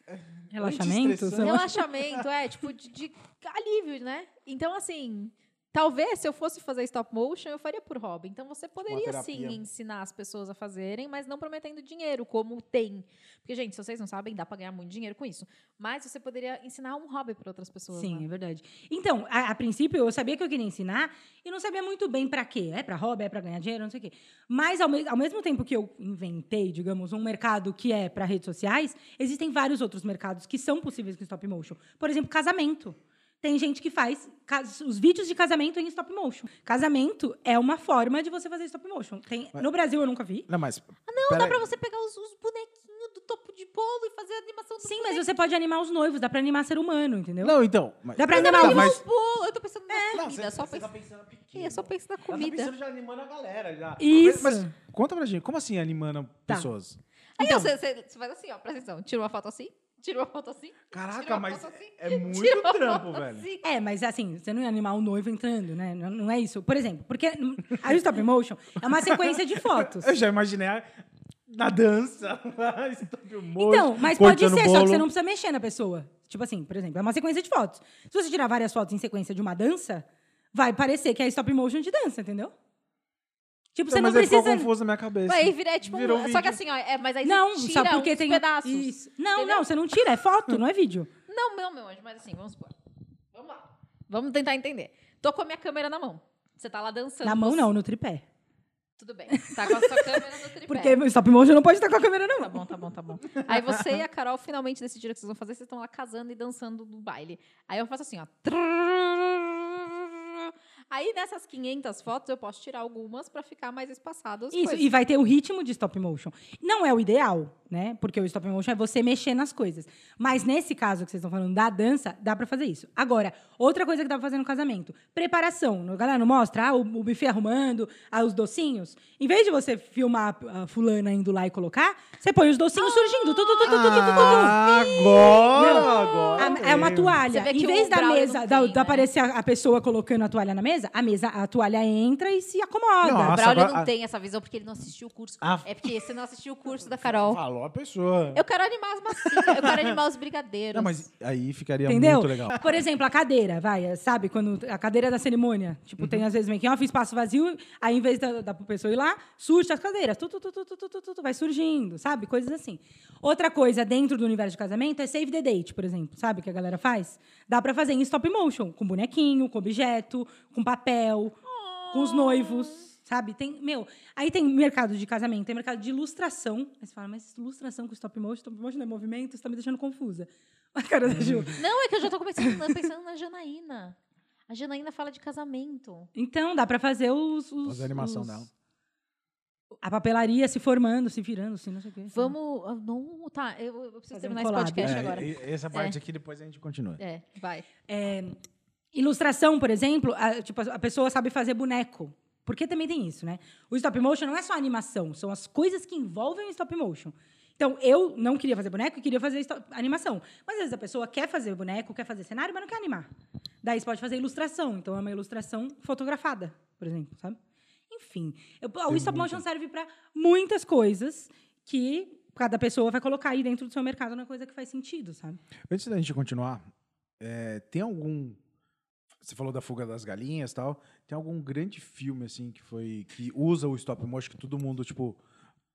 Speaker 3: Relaxamento?
Speaker 1: Relaxamento, é, tipo, de, de alívio, né? Então, assim, talvez se eu fosse fazer stop motion, eu faria por hobby. Então, você poderia sim ensinar as pessoas a fazerem, mas não prometendo dinheiro, como tem. Porque, gente, se vocês não sabem, dá pra ganhar muito dinheiro com isso. Mas você poderia ensinar um hobby para outras pessoas.
Speaker 3: Sim,
Speaker 1: né?
Speaker 3: é verdade. Então, a, a princípio, eu sabia que eu queria ensinar e não sabia muito bem pra quê. É pra hobby, é pra ganhar dinheiro, não sei o quê. Mas, ao, me- ao mesmo tempo que eu inventei, digamos, um mercado que é pra redes sociais, existem vários outros mercados que são possíveis com stop motion. Por exemplo, casamento. Tem gente que faz os vídeos de casamento em stop motion. Casamento é uma forma de você fazer stop motion. Tem- no Brasil eu nunca vi.
Speaker 2: Não, mas.
Speaker 1: Não, dá pra você pegar os, os bonequinhos do topo de bolo e fazer a animação do
Speaker 3: Sim, mas você pode animar os noivos, dá pra animar ser humano, entendeu?
Speaker 2: Não, então. Mas...
Speaker 3: Dá pra
Speaker 2: Mas-
Speaker 3: animar
Speaker 2: tá,
Speaker 3: os
Speaker 2: mas-
Speaker 1: Os bolos, eu tô pensando na
Speaker 2: Não,
Speaker 1: comida,
Speaker 2: você,
Speaker 1: só
Speaker 2: você tá pensando pequeno.
Speaker 1: Eu só penso na
Speaker 2: tá
Speaker 1: comida.
Speaker 2: pensando já animando a galera. Já.
Speaker 3: Isso.
Speaker 2: Mas, mas conta pra gente, como assim animando
Speaker 3: Tá.
Speaker 2: pessoas?
Speaker 1: Aí
Speaker 3: Então.
Speaker 1: você, você, você faz assim, ó, presta atenção. Tira uma foto assim, tira uma foto assim.
Speaker 2: Caraca, mas
Speaker 1: assim,
Speaker 2: é muito trampo, velho.
Speaker 1: assim.
Speaker 3: É, mas assim, você não ia animar o noivo entrando, né? Não, não é isso. Por exemplo, porque a stop motion é uma sequência de fotos.
Speaker 2: Eu já imaginei a- na dança. stop motion,
Speaker 3: Então, mas pode ser, só
Speaker 2: bolo.
Speaker 3: que você não precisa mexer na pessoa. Tipo assim, por exemplo, é uma sequência de fotos. Se você tirar várias fotos em sequência de uma dança, vai parecer que é stop motion de dança, entendeu? Tipo, você
Speaker 2: mas
Speaker 3: não
Speaker 2: aí ficou
Speaker 3: precisa.
Speaker 2: confuso na minha cabeça.
Speaker 1: Vai virar tipo
Speaker 2: Virou
Speaker 1: um, Só que
Speaker 2: vídeo.
Speaker 1: assim, ó, é, mas aí
Speaker 3: Não,
Speaker 1: você
Speaker 3: só
Speaker 1: tira
Speaker 3: porque
Speaker 1: uns
Speaker 3: tem.
Speaker 1: pedaços.
Speaker 3: Isso. Não,
Speaker 1: entendeu?
Speaker 3: não, você não tira, é foto, não é vídeo.
Speaker 1: Não, não, meu anjo, mas assim, vamos supor. Vamos lá. Vamos tentar entender. Tô com a minha câmera na mão. Você tá lá dançando.
Speaker 3: Na mão
Speaker 1: você-
Speaker 3: não, no tripé.
Speaker 1: Tudo bem. Tá com a sua câmera no tripé.
Speaker 3: Porque o stop motion não pode estar com a câmera, não.
Speaker 1: Tá bom, tá bom, tá bom. Aí você e a Carol finalmente decidiram o que vocês vão fazer. Vocês estão lá casando e dançando no baile. Aí eu faço assim, ó. Aí nessas 500 fotos eu posso tirar algumas pra ficar mais espaçado as
Speaker 3: Isso,
Speaker 1: coisas.
Speaker 3: e vai ter o ritmo de stop motion. Não é o ideal, né? Porque o stop motion é você mexer nas coisas. Mas nesse caso que vocês estão falando da dança, dá pra fazer isso. Agora, outra coisa que dá pra fazer no casamento: preparação. A galera não mostra ah, o, o buffet arrumando, ah, os docinhos. Em vez de você filmar a fulana indo lá e colocar, você põe os docinhos surgindo. Tu, tu, tu, tu, tu, tu, tu, tu.
Speaker 2: Ah, agora,
Speaker 3: Não.
Speaker 2: agora.
Speaker 3: A- é uma toalha. Em vez da mesa, da,
Speaker 1: né?
Speaker 3: aparecer a, a pessoa colocando a toalha na mesa, a mesa, a toalha entra e se acomoda.
Speaker 1: O
Speaker 2: Nossa,
Speaker 1: Braulio
Speaker 2: agora-
Speaker 1: não tem essa visão porque ele não assistiu o curso.
Speaker 2: Ah.
Speaker 1: É porque você não assistiu o curso da Carol.
Speaker 2: Falou a pessoa.
Speaker 1: Eu quero animar as massinhas, eu quero animar os brigadeiros.
Speaker 2: Não, mas aí ficaria
Speaker 3: Entendeu?
Speaker 2: muito legal.
Speaker 3: Por exemplo, a cadeira, vai, sabe? Quando a cadeira da cerimônia, tipo, tem às vezes make off, espaço vazio, aí em vez da, da pessoa ir lá, surge as cadeiras, tu, tu, tu, tu, tu, tu, tu, tu, tu, vai surgindo, sabe? Coisas assim. Outra coisa dentro do universo de casamento é save the date, por exemplo, sabe? Que a galera faz. Dá pra fazer em stop motion, com bonequinho, com objeto, com papel, com os noivos. Sabe? Tem, meu, aí tem mercado de casamento, tem mercado de ilustração. Aí você fala, mas ilustração com stop motion, stop motion não é movimento, isso tá me deixando confusa. A cara da Ju.
Speaker 1: Não, é que eu já tô começando pensando na Janaína. A Janaína fala de casamento.
Speaker 3: Então, dá pra fazer os. os
Speaker 2: Fazer a animação
Speaker 3: os-
Speaker 2: dela.
Speaker 3: A papelaria se formando, se virando, assim, não sei o quê.
Speaker 1: Vamos. ah, Não, tá, eu, eu preciso
Speaker 3: Fazer
Speaker 1: terminar
Speaker 3: um
Speaker 1: esse podcast
Speaker 2: É,
Speaker 1: agora.
Speaker 2: e- Essa parte aqui depois a gente continua.
Speaker 1: É, vai.
Speaker 3: Ilustração, por exemplo, a, tipo, a pessoa sabe fazer boneco. Porque também tem isso, né? O stop motion não é só animação, são as coisas que envolvem o stop motion. Então, eu não queria fazer boneco e queria fazer animação. Mas às vezes a pessoa quer fazer boneco, quer fazer cenário, mas não quer animar. Daí você pode fazer ilustração. Então, é uma ilustração fotografada, por exemplo, sabe? Enfim, eu- o stop motion serve para muitas coisas que cada pessoa vai colocar aí dentro do seu mercado na coisa que faz sentido, sabe?
Speaker 2: Antes da gente continuar, é, tem algum. Você falou da fuga das galinhas e tal. Tem algum grande filme, assim, que foi. que usa o stop motion, que todo mundo, tipo.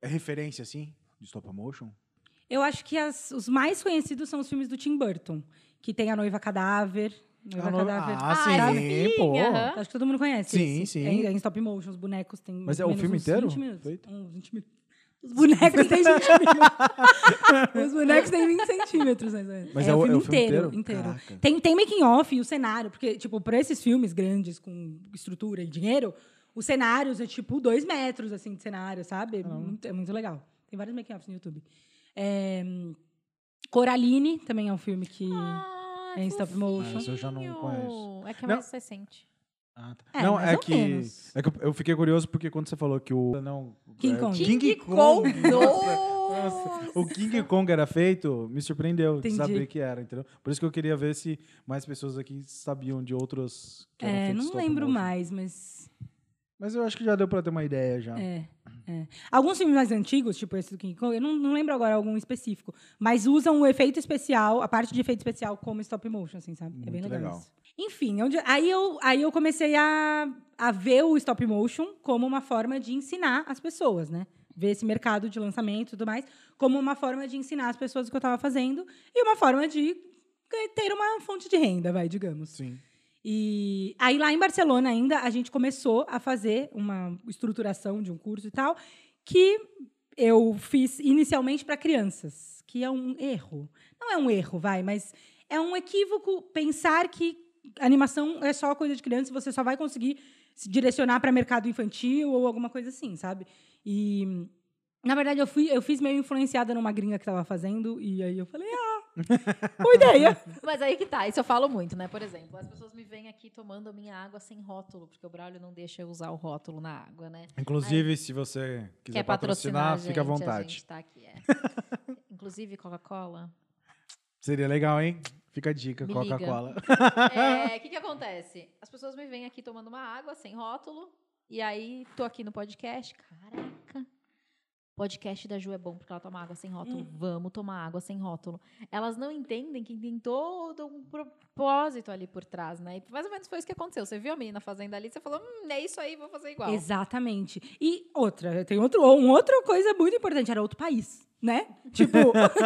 Speaker 2: É referência, assim, de stop motion?
Speaker 3: Eu acho que as- os mais conhecidos são os filmes do Tim Burton, que tem a noiva cadáver. Noiva
Speaker 2: Ah, no-
Speaker 3: cadáver.
Speaker 2: Ah,
Speaker 1: Ah,
Speaker 2: sim,
Speaker 1: sim,
Speaker 2: pô.
Speaker 3: Acho que todo mundo conhece.
Speaker 2: Sim,
Speaker 3: esse.
Speaker 2: sim.
Speaker 3: É, em- é em stop motion, os bonecos têm.
Speaker 2: Mas é o filme
Speaker 3: uns
Speaker 2: inteiro
Speaker 3: 20 minutos.
Speaker 2: feito?
Speaker 3: Uns 20 minutos. Os bonecos têm 20 minutos. Os bonecos têm 20 centímetros, mais ou menos.
Speaker 2: Mas
Speaker 3: é,
Speaker 2: é
Speaker 3: o
Speaker 2: o-
Speaker 3: filme
Speaker 2: é o filme
Speaker 3: inteiro.
Speaker 2: inteiro?
Speaker 3: inteiro. Tem, tem making off e o cenário, porque, tipo, para esses filmes grandes, com estrutura e dinheiro, os cenários é tipo dois metros, assim, de cenário, sabe? É muito, é muito legal. Tem vários making offs no YouTube. É, Coraline também é um filme que.
Speaker 1: Ah,
Speaker 3: É em stop motion.
Speaker 2: Ah, esse eu já não conheço.
Speaker 1: É que é
Speaker 2: Não.
Speaker 1: mais recente.
Speaker 2: Ah, tá.
Speaker 3: É,
Speaker 2: não,
Speaker 3: mais
Speaker 2: é
Speaker 3: ou
Speaker 2: que,
Speaker 3: menos.
Speaker 2: é que eu- fiquei curioso porque quando você falou que o. Não,
Speaker 3: King
Speaker 2: é,
Speaker 3: Kong.
Speaker 2: King,
Speaker 1: Kong.
Speaker 2: Kong.
Speaker 1: Nossa.
Speaker 2: Nossa, o King Kong era feito, me surpreendeu de saber que era, entendeu? Por isso que eu queria ver se mais pessoas aqui sabiam de outros que eram
Speaker 3: É,
Speaker 2: feitos
Speaker 3: não lembro
Speaker 2: motion.
Speaker 3: mais, mas.
Speaker 2: Mas eu acho que já deu pra ter uma ideia já.
Speaker 3: É, é. Alguns filmes mais antigos, tipo esse do King Kong, eu não, não lembro agora algum específico, mas usam o efeito especial, a parte de efeito especial como stop motion, assim, sabe? é bem
Speaker 2: Muito
Speaker 3: legal,
Speaker 2: legal.
Speaker 3: isso. Enfim, onde, aí, eu, aí eu comecei a, a ver o stop motion como uma forma de ensinar as pessoas, né? Ver esse mercado de lançamento e tudo mais, como uma forma de ensinar as pessoas o que eu estava fazendo e uma forma de ter uma fonte de renda, vai, digamos.
Speaker 2: Sim.
Speaker 3: E aí lá em Barcelona ainda a gente começou a fazer uma estruturação de um curso e tal que eu fiz inicialmente para crianças, que é um erro. Não é um erro, vai, mas é um equívoco pensar que animação é só coisa de criança você só vai conseguir se direcionar para mercado infantil ou alguma coisa assim, sabe? E na verdade eu fui eu fiz meio influenciada numa gringa que estava fazendo e aí eu falei: "Ah, boa ideia".
Speaker 1: Mas aí que tá, isso eu falo muito, né? Por exemplo, as pessoas me veem aqui tomando a minha água sem rótulo, porque o Braulio não deixa eu usar o rótulo na água, né?
Speaker 2: Inclusive, se você quiser
Speaker 1: Quer patrocinar,
Speaker 2: patrocinar,
Speaker 1: a gente,
Speaker 2: fica à
Speaker 1: A
Speaker 2: vontade.
Speaker 1: gente tá aqui, é. Inclusive, Coca-Cola.
Speaker 2: Seria legal, hein? Fica a dica, Coca-Cola.
Speaker 1: É, O que que acontece? As pessoas me veem aqui tomando uma água sem rótulo, e aí tô aqui no podcast, caraca... Podcast da Ju é bom porque ela toma água sem rótulo.
Speaker 3: Hum.
Speaker 1: Vamos tomar água sem rótulo. Elas não entendem que tem todo um propósito ali por trás, né? E mais ou menos foi isso que aconteceu. Você viu a menina fazendo ali, você falou, hum, é isso aí, vou fazer igual.
Speaker 3: Exatamente. E outra, tem outro, uma outra coisa muito importante, era outro país, né? Tipo,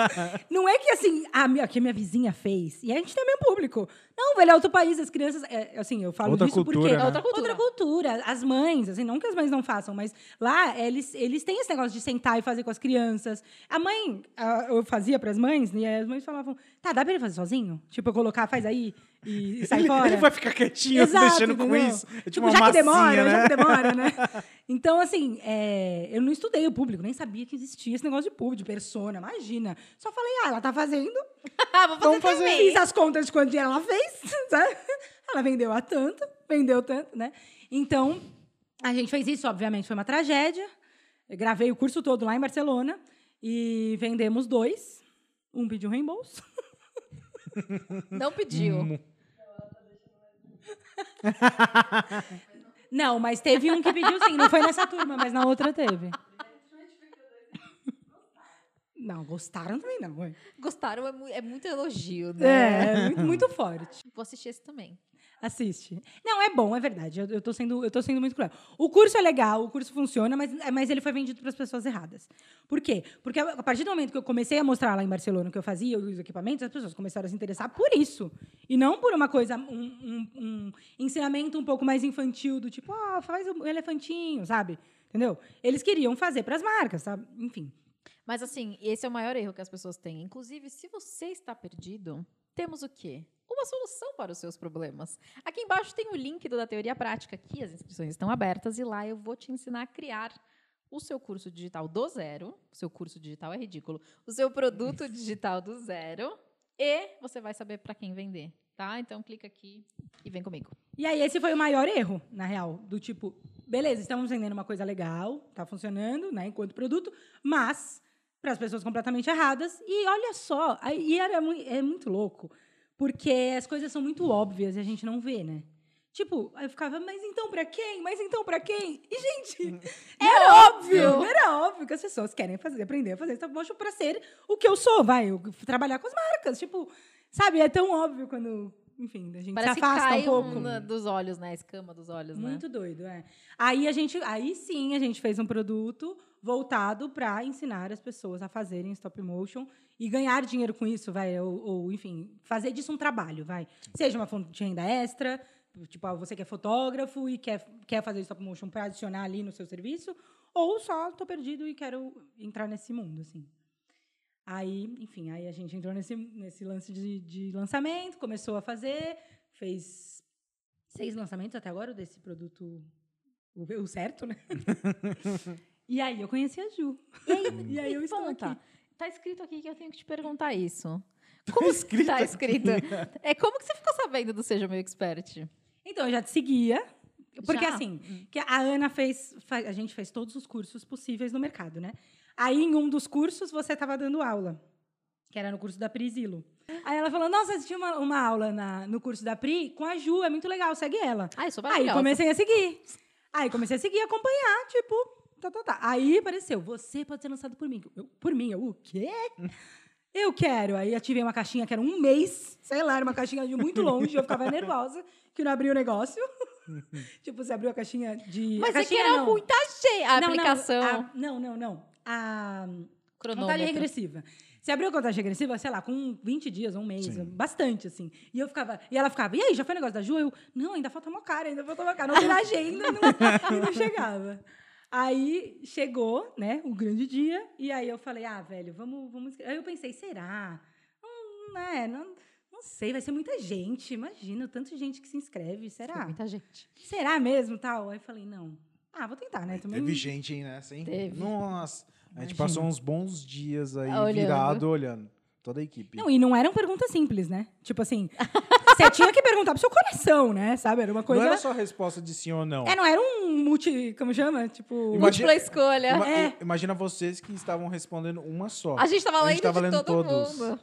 Speaker 3: não é que assim, a minha, que a minha vizinha fez, e a gente tem mesmo público. Não, velho, é outro país, as crianças, é, assim, eu falo
Speaker 2: Outra
Speaker 3: disso
Speaker 2: cultura,
Speaker 3: porque...
Speaker 2: né?
Speaker 1: É outra cultura.
Speaker 3: Outra cultura. As mães, assim, não que as mães não façam, mas lá eles, eles têm esse negócio de sentar e fazer com as crianças. A mãe, a- eu fazia para as mães, e as mães falavam, tá, dá pra ele fazer sozinho? Tipo, eu colocar, faz aí e, e sai
Speaker 2: Ele,
Speaker 3: fora.
Speaker 2: ele vai ficar quietinho,
Speaker 3: Exato,
Speaker 2: mexendo com
Speaker 3: entendeu?
Speaker 2: isso. É tipo,
Speaker 3: Tipo, já que demora,
Speaker 2: né?
Speaker 3: já que demora, né? Então, assim, é, eu não estudei o público, nem sabia que existia esse negócio de público, de persona, imagina. Só falei, ah, ela tá fazendo,
Speaker 1: vou fazer
Speaker 2: Vamos fazer
Speaker 3: fiz as contas de quanto dinheiro ela fez, sabe? Ela vendeu a tanto, vendeu tanto, né? Então, a gente fez isso, obviamente, foi uma tragédia. Eu gravei o curso todo lá em Barcelona e vendemos dois. Um pediu reembolso.
Speaker 1: Não pediu.
Speaker 3: Não, mas teve um que pediu sim. Não foi nessa turma, mas na outra teve. Não, gostaram também não.
Speaker 1: Gostaram, é, é muito elogio, né?
Speaker 3: É, muito, muito forte.
Speaker 1: Vou assistir esse também.
Speaker 3: Assiste. Não, é bom, é verdade. Eu, eu, tô sendo, eu tô sendo muito cruel. O curso é legal, o curso funciona, mas, é, mas ele foi vendido para as pessoas erradas. Por quê? Porque a partir do momento que eu comecei a mostrar lá em Barcelona o que eu fazia, os equipamentos, as pessoas começaram a se interessar por isso. E não por uma coisa, um, um- um ensinamento um pouco mais infantil, do tipo, ah, faz um elefantinho, sabe? Entendeu? Eles queriam fazer para as marcas, sabe? Enfim.
Speaker 1: Mas assim, esse é o maior erro que as pessoas têm. Inclusive, se você está perdido, temos o quê? Uma solução para os seus problemas. Aqui embaixo tem o link do da teoria prática. Aqui as inscrições estão abertas e lá eu vou te ensinar a criar o seu curso digital do zero. O seu curso digital é ridículo. O seu produto digital do zero. E você vai saber para quem vender, tá? Então clica aqui e vem comigo.
Speaker 3: E aí, esse foi o maior erro, na real. Do tipo, beleza, estamos vendendo uma coisa legal, tá funcionando, né, enquanto produto, mas para as pessoas completamente erradas. E olha só, aí- e era é muito louco, porque as coisas são muito óbvias e a gente não vê, né? Tipo, eu ficava, mas então pra quem? Mas então pra quem? E, gente, era óbvio, era óbvio que as pessoas querem fazer, aprender a fazer stop motion pra ser o que eu sou, vai, eu trabalhar com as marcas. Tipo, sabe, é tão óbvio quando, enfim, a gente
Speaker 1: Parece
Speaker 3: se
Speaker 1: que
Speaker 3: afasta um pouco.
Speaker 1: um dos olhos, né? A escama dos olhos, né?
Speaker 3: Muito doido, é. Aí a gente, aí sim, a gente fez um produto voltado para ensinar as pessoas a fazerem stop motion e ganhar dinheiro com isso, vai, ou, ou, enfim, fazer disso um trabalho, vai. Seja uma fonte de renda extra, tipo, ah, você que é fotógrafo e quer, quer fazer stop motion para adicionar ali no seu serviço, ou só tô perdido e quero entrar nesse mundo, assim. Aí, enfim, aí a gente entrou nesse, nesse lance de, de lançamento, começou a fazer, fez seis lançamentos até agora desse produto, o, o certo, né? e aí eu conheci a Ju.
Speaker 1: E aí,
Speaker 3: E aí eu estou aqui.
Speaker 1: tá escrito aqui que eu tenho que te perguntar isso. Como
Speaker 2: escrito
Speaker 1: tá escrito? É como que você ficou sabendo do Seja Meu Expert?
Speaker 3: Então, eu já te seguia. Porque,
Speaker 1: Já?
Speaker 3: assim, que a Ana fez, A gente fez todos os cursos possíveis no mercado, né? Aí, em um dos cursos, você estava dando aula. Que era no curso da Prisilo. Aí ela falou: Nossa, tinha uma, uma aula na- no curso da Pri com a Ju, é muito legal, segue ela.
Speaker 1: Ah, eu sou
Speaker 3: Aí comecei a seguir. Aí comecei a seguir, acompanhar, tipo, tá, tá, tá. Aí apareceu, você pode ser lançado por mim. Eu, por mim, eu, o quê? Eu quero. Aí ativei uma caixinha que era um mês, sei lá, era uma caixinha de muito longe, eu ficava nervosa que não abria o negócio. tipo, você abriu a caixinha de.
Speaker 1: Mas
Speaker 3: a caixinha
Speaker 1: queria
Speaker 3: não.
Speaker 1: muita gente. A
Speaker 3: Não, não,
Speaker 1: aplicação.
Speaker 3: a- Não, não, não. A contagem regressiva. Você abriu a contagem regressiva, sei lá, com 20 dias, um mês,
Speaker 2: Sim.
Speaker 3: bastante, assim. E eu ficava, e ela ficava, e aí, já foi o negócio da Ju? Eu, não, ainda falta uma cara, ainda falta uma cara. Não na agenda, não, e não chegava. Aí chegou, né, o grande dia, e aí eu falei, ah, velho, vamos, vamos. escre-" Aí eu pensei, será? Não, né, não, não sei, vai ser muita gente. Imagina, o tanto de gente que se inscreve, será?
Speaker 1: Muita gente.
Speaker 3: Será mesmo, tal? Aí eu falei, não. Ah, vou tentar, né? Também
Speaker 2: Teve gente aí nessa, hein?
Speaker 1: Teve.
Speaker 2: Nossa. A gente
Speaker 3: Imagina.
Speaker 2: passou uns bons dias aí
Speaker 1: Olhando.
Speaker 2: virado, olhando. Toda a equipe.
Speaker 3: Não, e não eram perguntas simples, né? Tipo assim, você tinha que perguntar pro seu coração, né? Sabe? Era uma coisa.
Speaker 2: Não era só a resposta de sim ou não.
Speaker 3: É, não era um multi. Como chama? Tipo.
Speaker 2: Imagina-
Speaker 1: Múltipla escolha.
Speaker 2: Ima-
Speaker 3: É.
Speaker 2: Imagina vocês que estavam respondendo uma só.
Speaker 1: A gente tava
Speaker 2: A
Speaker 1: lendo
Speaker 2: gente tava
Speaker 1: de
Speaker 2: lendo
Speaker 1: todo
Speaker 2: todos.
Speaker 1: mundo.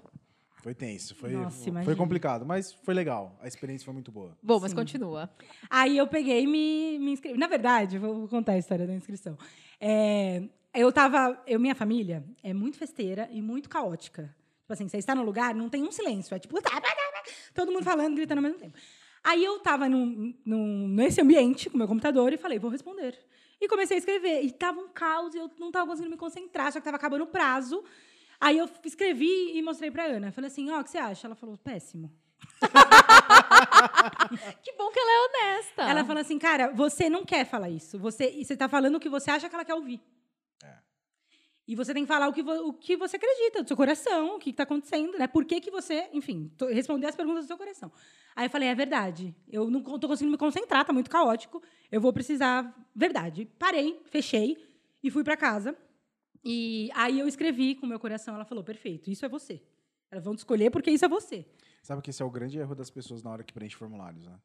Speaker 2: Foi tenso, foi,
Speaker 3: Nossa,
Speaker 2: foi complicado, mas foi legal. A experiência foi muito boa.
Speaker 1: Bom, mas
Speaker 3: Sim.
Speaker 1: continua.
Speaker 3: Aí eu peguei e me, me inscrevi. Na verdade, vou vou contar a história da inscrição. É, eu tava. Eu, minha família é muito festeira e muito caótica. Tipo assim, você está no lugar, não tem um silêncio. É tipo, tá, tá, tá, todo mundo falando, gritando ao mesmo tempo. Aí eu tava num, num- nesse ambiente com meu computador e falei, vou responder. E comecei a escrever. E tava um caos, e eu não tava conseguindo me concentrar, só que tava acabando o prazo. Aí eu escrevi e mostrei pra Ana. Falei assim, ó, o que você acha? Ela falou, péssimo.
Speaker 1: Que bom que ela é honesta.
Speaker 3: Ela fala assim, cara, você não quer falar isso. Você, você tá falando o que você acha que ela quer ouvir. E você tem que falar o que, o que você acredita, do seu coração, o que está acontecendo, né? Por que, que você, enfim, responder as perguntas do seu coração. Aí eu falei, é verdade. Eu não estou conseguindo me concentrar, tá muito caótico. Eu vou precisar. Verdade. Parei, fechei e fui para casa. E aí eu escrevi com o meu coração. Ela falou, perfeito, isso é você. Elas vão te escolher porque isso é você.
Speaker 2: Sabe que esse é o grande erro das pessoas na hora que preenche formulários, né?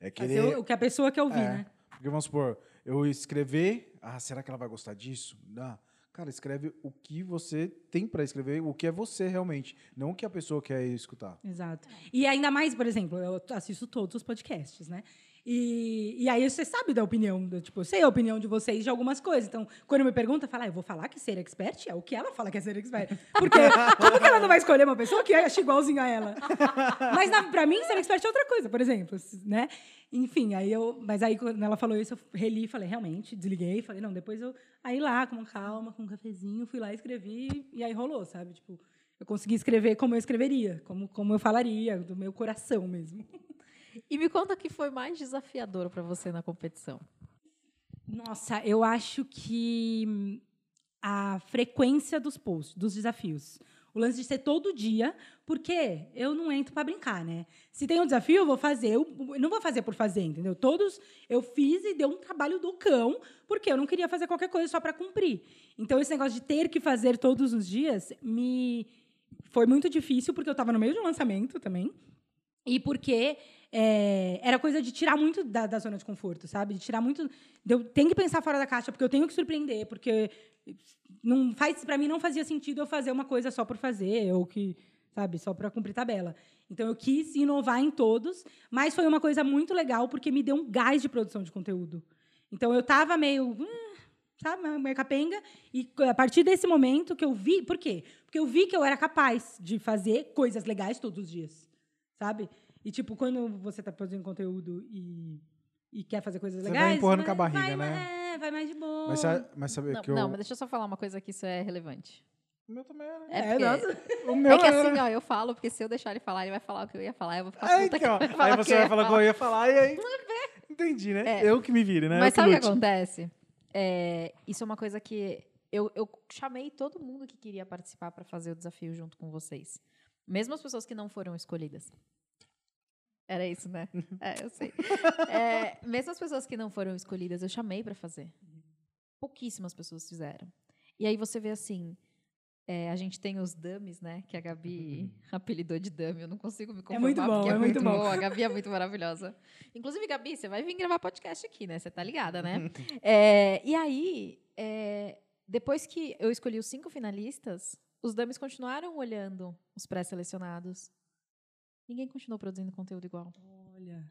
Speaker 2: É querer.
Speaker 3: o- o que a pessoa quer ouvir,
Speaker 2: É,
Speaker 3: né?
Speaker 2: Porque vamos supor, eu escrever, ah, será que ela vai gostar disso? Não. Cara, escreve o que você tem pra escrever, o que é você realmente, não o que a pessoa quer escutar.
Speaker 3: Exato. E ainda mais, por exemplo, eu assisto todos os podcasts, né? E, e aí você sabe da opinião, do, tipo, eu sei a opinião de vocês de algumas coisas. Então, quando me pergunta, fala, ah, eu vou falar que ser expert é o que ela fala que é ser expert. Porque como que ela não vai escolher uma pessoa que acha igualzinho a ela? Mas na, pra mim, ser expert é outra coisa, por exemplo, né? Enfim, aí eu. Mas aí, quando ela falou isso, eu reli falei, realmente, desliguei, falei, não, depois eu. Aí lá, com calma, com um cafezinho, fui lá, escrevi, e aí rolou, sabe? Tipo, eu consegui escrever como eu escreveria, como, como eu falaria, do meu coração mesmo.
Speaker 1: E me conta o que foi mais desafiador pra você na competição.
Speaker 3: Nossa, eu acho que hum, a frequência dos posts, dos desafios. O lance de ser todo dia, porque eu não entro para brincar, né? Se tem um desafio, eu vou fazer. Eu não vou fazer por fazer, entendeu? Todos eu fiz e deu um trabalho do cão, porque eu não queria fazer qualquer coisa só para cumprir. Então, esse negócio de ter que fazer todos os dias me foi muito difícil, porque eu estava no meio de um lançamento também. E porque é, era coisa de tirar muito da, da zona de conforto, sabe? De tirar muito. Eu tenho que pensar fora da caixa, porque eu tenho que surpreender, porque não faz para mim não fazia sentido eu fazer uma coisa só por fazer, ou que, sabe, só para cumprir tabela. Então eu quis inovar em todos, mas foi uma coisa muito legal porque me deu um gás de produção de conteúdo. Então eu estava meio, hum, sabe, meio capenga, e a partir desse momento que eu vi, por quê? Porque eu vi que eu era capaz de fazer coisas legais todos os dias sabe? E, tipo, quando você tá produzindo conteúdo e, e quer fazer coisas
Speaker 2: Você vai
Speaker 3: legais...
Speaker 2: empurrando
Speaker 3: vai-
Speaker 2: com a barriga,
Speaker 3: vai,
Speaker 2: né?
Speaker 3: É, vai mais de boa.
Speaker 2: Mas, mas sabe
Speaker 1: Não,
Speaker 2: que eu...
Speaker 1: não, mas deixa eu só falar uma coisa que isso é relevante.
Speaker 2: O meu também era.
Speaker 1: É,
Speaker 3: É,
Speaker 1: porque-
Speaker 3: nossa.
Speaker 2: O meu
Speaker 1: É que assim, ó, eu falo, porque se eu deixar ele falar, ele vai falar o que eu ia falar, eu vou ficar
Speaker 2: É,
Speaker 1: puta que
Speaker 2: então,
Speaker 1: falar
Speaker 2: aí
Speaker 1: o que
Speaker 2: você vai falar o que eu ia falar e aí... Entendi, né?
Speaker 1: É.
Speaker 2: Eu que me vire, né?
Speaker 1: Mas
Speaker 2: eu que
Speaker 1: sabe o que
Speaker 2: lute.
Speaker 1: acontece? É, isso é uma coisa que eu, eu chamei todo mundo que queria participar para fazer o desafio junto com vocês. Mesmo as pessoas que não foram escolhidas. Era isso, né? É, eu sei. É, mesmo as pessoas que não foram escolhidas, eu chamei para fazer. Pouquíssimas pessoas fizeram. E aí você vê assim, é, a gente tem os dummies, né? Que a Gabi apelidou de dummy. Eu não consigo me conformar
Speaker 3: muito bom,
Speaker 1: porque é,
Speaker 3: é muito
Speaker 1: muito
Speaker 3: bom.
Speaker 1: bom. A Gabi é muito maravilhosa. Inclusive, Gabi, você vai vir gravar podcast aqui, né? Você tá ligada, né? É, e aí, é, depois que eu escolhi os cinco finalistas, os dummies continuaram olhando os pré-selecionados. Ninguém continuou produzindo conteúdo igual.
Speaker 3: Olha.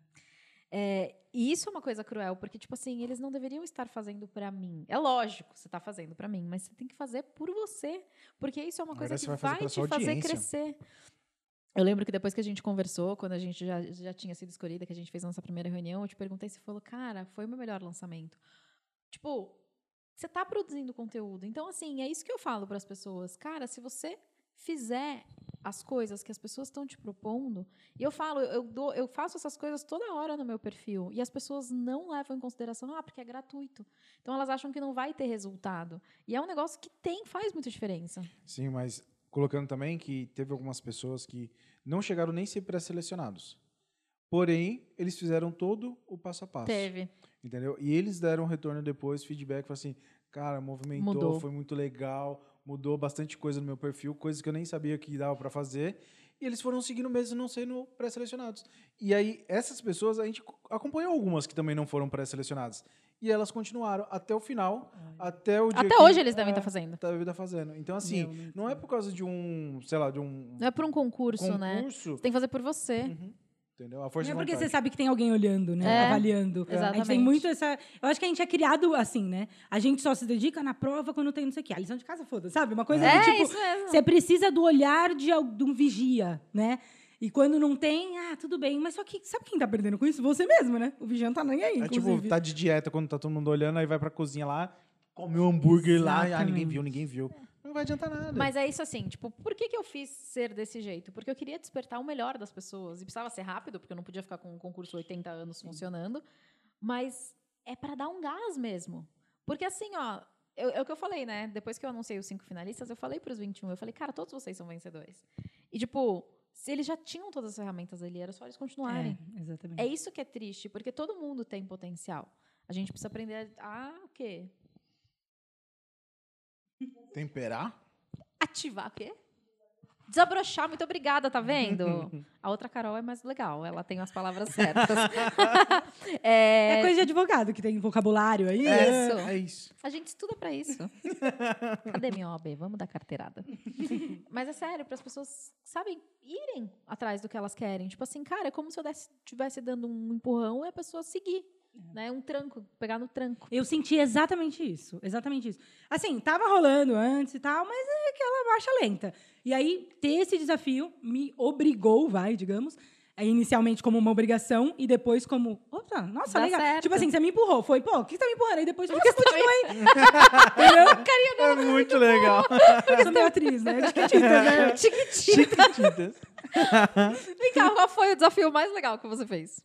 Speaker 1: É, e isso é uma coisa cruel, porque, tipo assim, eles não deveriam estar fazendo pra mim. É lógico, você tá fazendo pra mim, mas você tem que fazer por você. Porque isso é uma
Speaker 2: Na
Speaker 1: coisa que
Speaker 2: vai
Speaker 1: vai, te fazer crescer. Eu lembro que depois que a gente conversou, quando a gente já, já tinha sido escolhida, que a gente fez a nossa primeira reunião, eu te perguntei, você falou, cara, foi o meu melhor lançamento. Tipo, você tá produzindo conteúdo. Então, assim, é isso que eu falo para as pessoas. Cara, se você fizer as coisas que as pessoas estão te propondo, e eu falo, eu, dou, eu faço essas coisas toda hora no meu perfil, e as pessoas não levam em consideração, ah, porque é gratuito. Então elas acham que não vai ter resultado. E é um negócio que tem, faz muita diferença.
Speaker 2: Sim, mas colocando também que teve algumas pessoas que não chegaram nem ser pré-selecionados. Porém, eles fizeram todo o passo a passo.
Speaker 1: Teve.
Speaker 2: Entendeu? E eles deram um retorno depois, feedback, falaram assim, cara, movimentou,
Speaker 1: Mudou.
Speaker 2: foi muito legal, mudou bastante coisa no meu perfil, coisas que eu nem sabia que dava para fazer. E eles foram seguindo mesmo não sendo pré-selecionados. E aí, essas pessoas, a gente acompanhou algumas que também não foram pré-selecionadas. E elas continuaram até o final, até o dia
Speaker 1: Até
Speaker 2: que-
Speaker 1: hoje eles devem
Speaker 2: é,
Speaker 1: estar fazendo.
Speaker 2: Deve estar fazendo. Então, assim,
Speaker 3: Meu, não
Speaker 2: não é por causa de um, sei lá, de um
Speaker 1: Não é por um concurso, né?
Speaker 2: concurso.
Speaker 1: Você tem que fazer por você.
Speaker 2: Uhum. Entendeu? A força
Speaker 3: Não é porque
Speaker 2: vontade.
Speaker 3: você sabe que tem alguém olhando, né?
Speaker 1: É,
Speaker 3: Avaliando. A gente tem
Speaker 1: exatamente.
Speaker 3: muito essa. Eu acho que a gente é criado assim, né? A gente só se dedica na prova quando tem não sei o quê. A lição de casa, foda, sabe? Uma coisa
Speaker 1: É,
Speaker 3: que, tipo,
Speaker 1: isso mesmo.
Speaker 3: você precisa do olhar de, de um vigia, né? E quando não tem, ah, tudo bem. Mas só que sabe quem tá perdendo com isso? Você mesmo, né? O vigia não tá nem aí,
Speaker 2: É
Speaker 3: inclusive.
Speaker 2: tipo, tá de dieta quando tá todo mundo olhando, aí vai pra cozinha lá, come um hambúrguer lá, e, ah, ninguém
Speaker 3: Exatamente.
Speaker 2: viu, ninguém viu. Não vai adiantar nada.
Speaker 1: Mas é isso assim, tipo, por que, que eu fiz ser desse jeito? Porque eu queria despertar o melhor das pessoas. E precisava ser rápido, porque eu não podia ficar com um concurso 80 anos funcionando. Mas é para dar um gás mesmo. Porque assim, ó, eu- é o que eu falei, né? Depois que eu anunciei os cinco finalistas, eu falei pros 21, eu falei, cara, todos vocês são vencedores. E tipo, se eles já tinham todas as ferramentas ali, era só eles continuarem.
Speaker 3: É, exatamente.
Speaker 1: É isso que é triste, porque todo mundo tem potencial. A gente precisa aprender a, a o quê?
Speaker 2: Temperar?
Speaker 1: Ativar o quê? Desabrochar, muito obrigada, tá vendo? A outra Carol é mais legal, ela tem as palavras certas.
Speaker 3: É,
Speaker 1: é,
Speaker 3: coisa de advogado que tem vocabulário aí.
Speaker 2: É,
Speaker 1: Isso.
Speaker 2: é isso.
Speaker 1: a gente estuda pra isso. Cadê minha OAB? Vamos dar carteirada. Mas é sério, para as pessoas, sabem, irem atrás do que elas querem. Tipo assim, cara, é como se eu estivesse dando um empurrão e a pessoa seguir. Né? Um tranco, pegar no tranco.
Speaker 3: Eu senti exatamente isso, exatamente isso. Assim, tava rolando antes e tal, mas é aquela marcha lenta. E aí, ter esse desafio me obrigou, vai, digamos, é, inicialmente como uma obrigação e depois como, opa, nossa,
Speaker 1: Dá
Speaker 3: legal.
Speaker 1: certo.
Speaker 3: Tipo assim, você me empurrou, foi, pô, o que você tá me empurrando? Aí depois, nossa,
Speaker 1: você me-
Speaker 3: continua aí.
Speaker 2: É muito legal.
Speaker 3: Eu sou meio atriz, né? Chiquitita, né?
Speaker 2: Chiquititas.
Speaker 1: Vem cá, qual foi o desafio mais legal que você fez?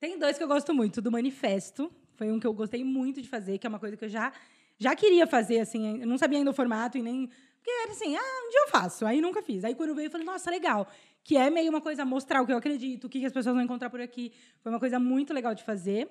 Speaker 3: Tem dois que eu gosto muito. Do Manifesto. Foi um que eu gostei muito de fazer, que é uma coisa que eu já, já queria fazer, assim. Eu não sabia ainda o formato e nem... Porque era assim, ah, um dia eu faço. Aí nunca fiz. Aí quando veio, eu falei, nossa, legal. Que é meio uma coisa mostrar o que eu acredito, o que as pessoas vão encontrar por aqui. Foi uma coisa muito legal de fazer.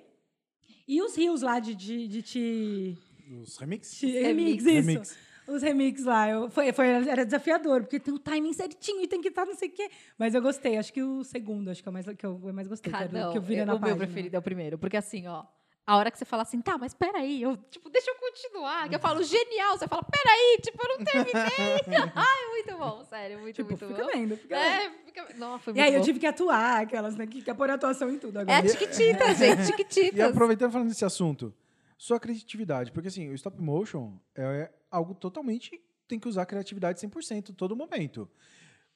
Speaker 3: E os rios lá de, de, de te...
Speaker 2: Os remix?
Speaker 3: te remix, isso.
Speaker 2: Remix.
Speaker 3: Os remix lá. Eu, foi, foi, era desafiador, porque tem o timing certinho e tem que estar não sei o quê. Mas eu gostei. Acho que o segundo, acho que é o mais, que eu mais gostei. que, era
Speaker 1: não,
Speaker 3: que eu
Speaker 1: eu-
Speaker 3: na
Speaker 1: o
Speaker 3: página.
Speaker 1: meu preferido é o primeiro. Porque assim, ó, a hora que você fala assim, tá, mas peraí, eu, tipo, deixa eu continuar. Que eu falo, genial. Você fala, peraí, tipo, eu não terminei. Ai, muito bom, sério, muito,
Speaker 3: Tipo,
Speaker 1: muito
Speaker 3: fica
Speaker 1: bom.
Speaker 3: vendo, fica vendo.
Speaker 1: É, fica... Não, foi
Speaker 3: E
Speaker 1: muito
Speaker 3: aí eu
Speaker 1: bom.
Speaker 3: tive que atuar, aquelas, né? Que quer pôr atuação em tudo
Speaker 1: É
Speaker 3: agora.
Speaker 1: a Tiquititas, gente,
Speaker 2: E
Speaker 1: Tiquititas.
Speaker 2: aproveitando falando desse assunto, sua criatividade, porque assim, o stop motion é algo totalmente tem que usar a criatividade 100% todo momento.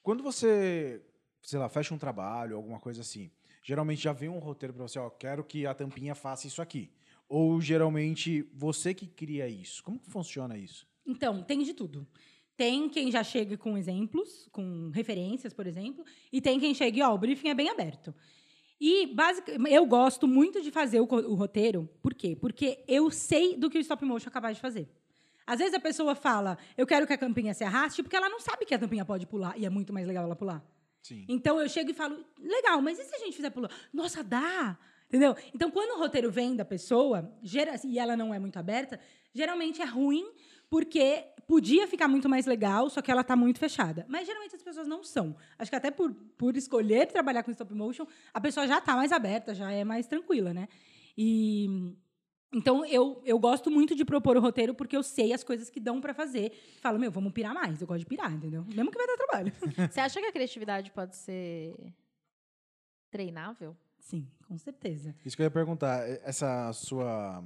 Speaker 2: Quando você, sei lá, fecha um trabalho, alguma coisa assim, geralmente já vem um roteiro para você, ó, quero que a tampinha faça isso aqui. Ou geralmente você que cria isso. Como que funciona isso?
Speaker 3: Então, tem de tudo. Tem quem já chega com exemplos, com referências, por exemplo, e tem quem chega e, ó, o briefing é bem aberto. E, basicamente, eu gosto muito de fazer o, o roteiro. Por quê? Porque eu sei do que o stop motion é capaz de fazer. Às vezes a pessoa fala, eu quero que a tampinha se arraste, porque ela não sabe que a tampinha pode pular, e é muito mais legal ela pular.
Speaker 2: Sim.
Speaker 3: Então eu chego e falo, legal, mas e se a gente fizer pular? Nossa, dá! Entendeu? Então, quando o roteiro vem da pessoa, gera- e ela não é muito aberta, geralmente é ruim, porque podia ficar muito mais legal, só que ela tá muito fechada. Mas geralmente as pessoas não são. Acho que até por, por escolher trabalhar com stop motion, a pessoa já tá mais aberta, já é mais tranquila, né? E então eu, eu gosto muito de propor o roteiro porque eu sei as coisas que dão pra fazer. Falo, meu, vamos pirar mais. Eu gosto de pirar, entendeu? Mesmo que vai dar trabalho.
Speaker 1: Você acha que a criatividade pode ser treinável?
Speaker 3: Sim, com certeza.
Speaker 2: Isso que eu ia perguntar. Essa sua.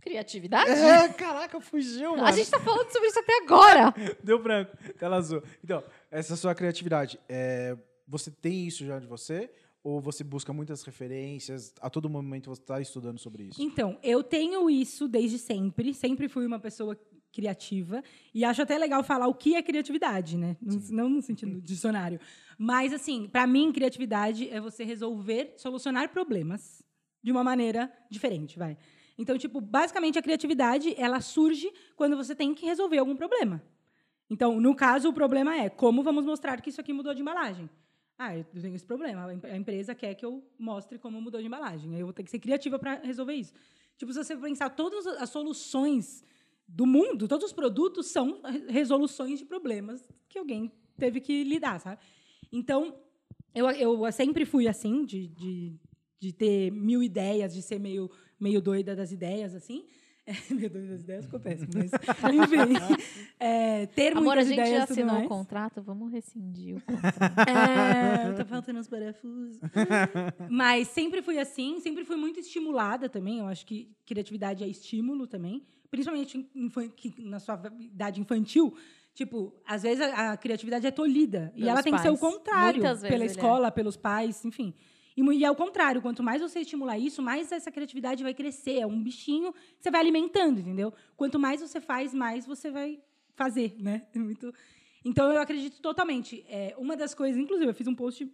Speaker 1: Criatividade?
Speaker 2: É, caraca, fugiu, mano.
Speaker 1: A gente tá falando sobre isso até agora.
Speaker 2: Deu branco, tela azul. Então, essa sua criatividade, é, você tem isso já de você? Ou você busca muitas referências? A todo momento você está estudando sobre isso?
Speaker 3: Então, eu tenho isso desde sempre. Sempre fui uma pessoa criativa. E acho até legal falar o que é criatividade, né? Não, não no sentido do dicionário. Mas, assim, para mim, criatividade é você resolver, solucionar problemas de uma maneira diferente, vai. Então, tipo, basicamente a criatividade, ela surge quando você tem que resolver algum problema. Então, no caso, o problema é como vamos mostrar que isso aqui mudou de embalagem. Ah, eu tenho esse problema. A empresa quer que eu mostre como mudou de embalagem. Aí eu vou ter que ser criativa para resolver isso. Tipo, se você pensar todas as soluções do mundo, todos os produtos são resoluções de problemas que alguém teve que lidar, sabe? Então, eu, eu sempre fui assim, de, de, de ter mil ideias, de ser meio, meio doida das ideias, assim. É, meio doida das ideias ficou péssimo, mas enfim. É, ter
Speaker 1: Amor,
Speaker 3: muitas
Speaker 1: a gente
Speaker 3: ideias
Speaker 1: já
Speaker 3: e
Speaker 1: assinou o contrato, vamos rescindir o contrato.
Speaker 3: É, tá faltando uns parafusos. Mas sempre fui assim, sempre fui muito estimulada também. Eu acho que criatividade é estímulo também. Principalmente na sua idade infantil. Tipo, às vezes a, a criatividade é tolhida. e
Speaker 1: Pelos
Speaker 3: ela tem que ser o
Speaker 1: pais.
Speaker 3: contrário.
Speaker 1: Muitas
Speaker 3: Pela
Speaker 1: é.
Speaker 3: escola, pelos pais, enfim. E, é o contrário. Quanto mais você estimular isso, mais essa criatividade vai crescer. É um bichinho que você vai alimentando, entendeu? Quanto mais você faz, mais você vai fazer, né? É Muito... Então, eu acredito totalmente. É, uma das coisas, inclusive, eu fiz um post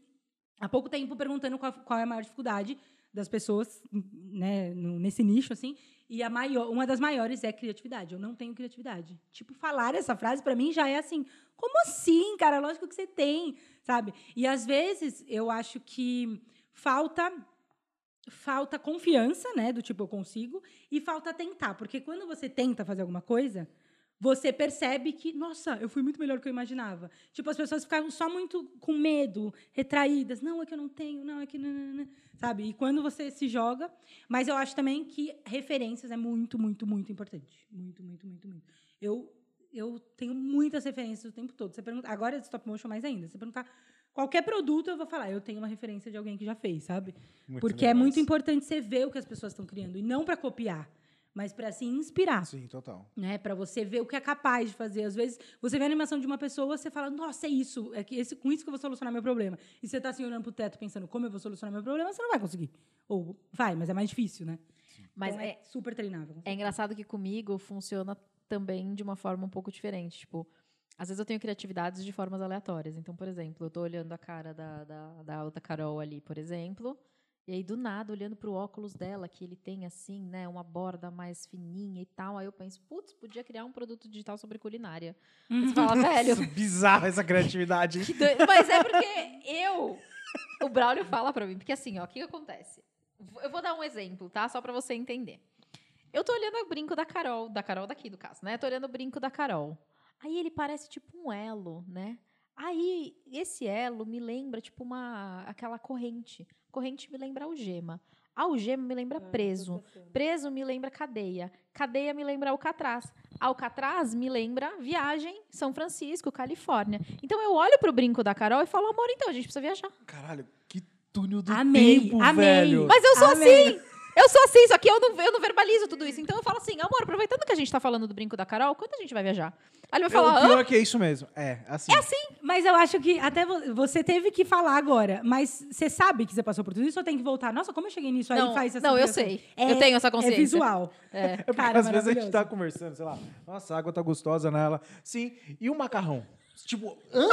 Speaker 3: há pouco tempo perguntando qual, qual é a maior dificuldade das pessoas né, nesse nicho, assim. E a maior, uma das maiores é criatividade. Eu não tenho criatividade. Tipo, falar essa frase, para mim, já é assim, como assim, cara? Lógico que você tem, sabe? E, às vezes, eu acho que falta falta confiança, né, do tipo eu consigo, e falta tentar, porque quando você tenta fazer alguma coisa, você percebe que, nossa, eu fui muito melhor do que eu imaginava. Tipo, as pessoas ficavam só muito com medo, retraídas. Não, é que eu não tenho, não, é que. nananana", Sabe? E quando você se joga. Mas eu acho também que referências é muito, muito, muito importante. Muito, muito, muito, muito. Eu, eu tenho muitas referências o tempo todo. Você pergunta, agora é de stop motion mais ainda. Você perguntar qualquer produto, eu vou falar, eu tenho uma referência de alguém que já fez, sabe?
Speaker 2: Muito
Speaker 3: Porque é muito importante você ver o que as pessoas estão criando. E não para copiar, mas para se inspirar
Speaker 2: Sim, total.
Speaker 3: né? Para você ver o que é capaz de fazer. Às vezes, você vê a animação de uma pessoa, você fala, nossa, é isso, é que esse, com isso que eu vou solucionar meu problema. E você está assim olhando pro teto pensando, como eu vou solucionar meu problema, você não vai conseguir. Ou vai, mas é mais difícil, né?
Speaker 1: Mas
Speaker 3: Então,
Speaker 1: é,
Speaker 3: super treinável.
Speaker 1: é engraçado que comigo funciona também de uma forma um pouco diferente. Tipo, às vezes eu tenho criatividades de formas aleatórias. Então, por exemplo, eu tô olhando a cara da, da, da outra Carol ali, por exemplo. E aí, do nada, olhando pro óculos dela, que ele tem, assim, né, uma borda mais fininha e tal. Aí eu penso, putz, podia criar um produto digital sobre culinária. Você fala, velho,
Speaker 2: Bizarro essa criatividade.
Speaker 1: doi- Mas é porque eu. O Braulio fala pra mim, porque assim, ó, o que, que acontece? Eu vou dar um exemplo, tá? Só pra você entender. Eu tô olhando o brinco da Carol, da Carol daqui do caso, né? Tô olhando o brinco da Carol. Aí ele parece tipo um elo, né? Aí esse elo me lembra tipo uma aquela corrente. Corrente me lembra algema. Algema me lembra preso. Preso me lembra cadeia. Cadeia me lembra Alcatraz. Alcatraz me lembra viagem São Francisco, Califórnia. Então eu olho pro brinco da Carol e falo, amor, então a gente precisa viajar.
Speaker 2: Caralho, que túnel do
Speaker 3: Amei,
Speaker 2: tempo,
Speaker 3: amei.
Speaker 2: velho.
Speaker 1: Mas eu sou
Speaker 3: Amém.
Speaker 1: assim! Eu sou assim, só que eu não, eu não verbalizo tudo isso. Então eu falo assim, amor, aproveitando que a gente tá falando do brinco da Carol, quando a gente vai viajar? Aí ele vai
Speaker 2: É,
Speaker 1: falar,
Speaker 2: o pior é que é isso mesmo. É, assim. É assim.
Speaker 3: Mas eu acho que até vo- você teve que falar agora, mas você sabe que você passou por tudo isso ou tem que voltar? Nossa, como eu cheguei nisso? Aí
Speaker 1: Não,
Speaker 3: faz essa
Speaker 1: não, eu sei. Eu tenho essa consciência.
Speaker 3: É visual.
Speaker 1: É.
Speaker 2: É porque
Speaker 3: Cara,
Speaker 2: às vezes a gente
Speaker 3: maravilhoso.
Speaker 2: tá conversando, sei lá, nossa, a água tá gostosa nela. Sim, e o macarrão? Tipo, hã?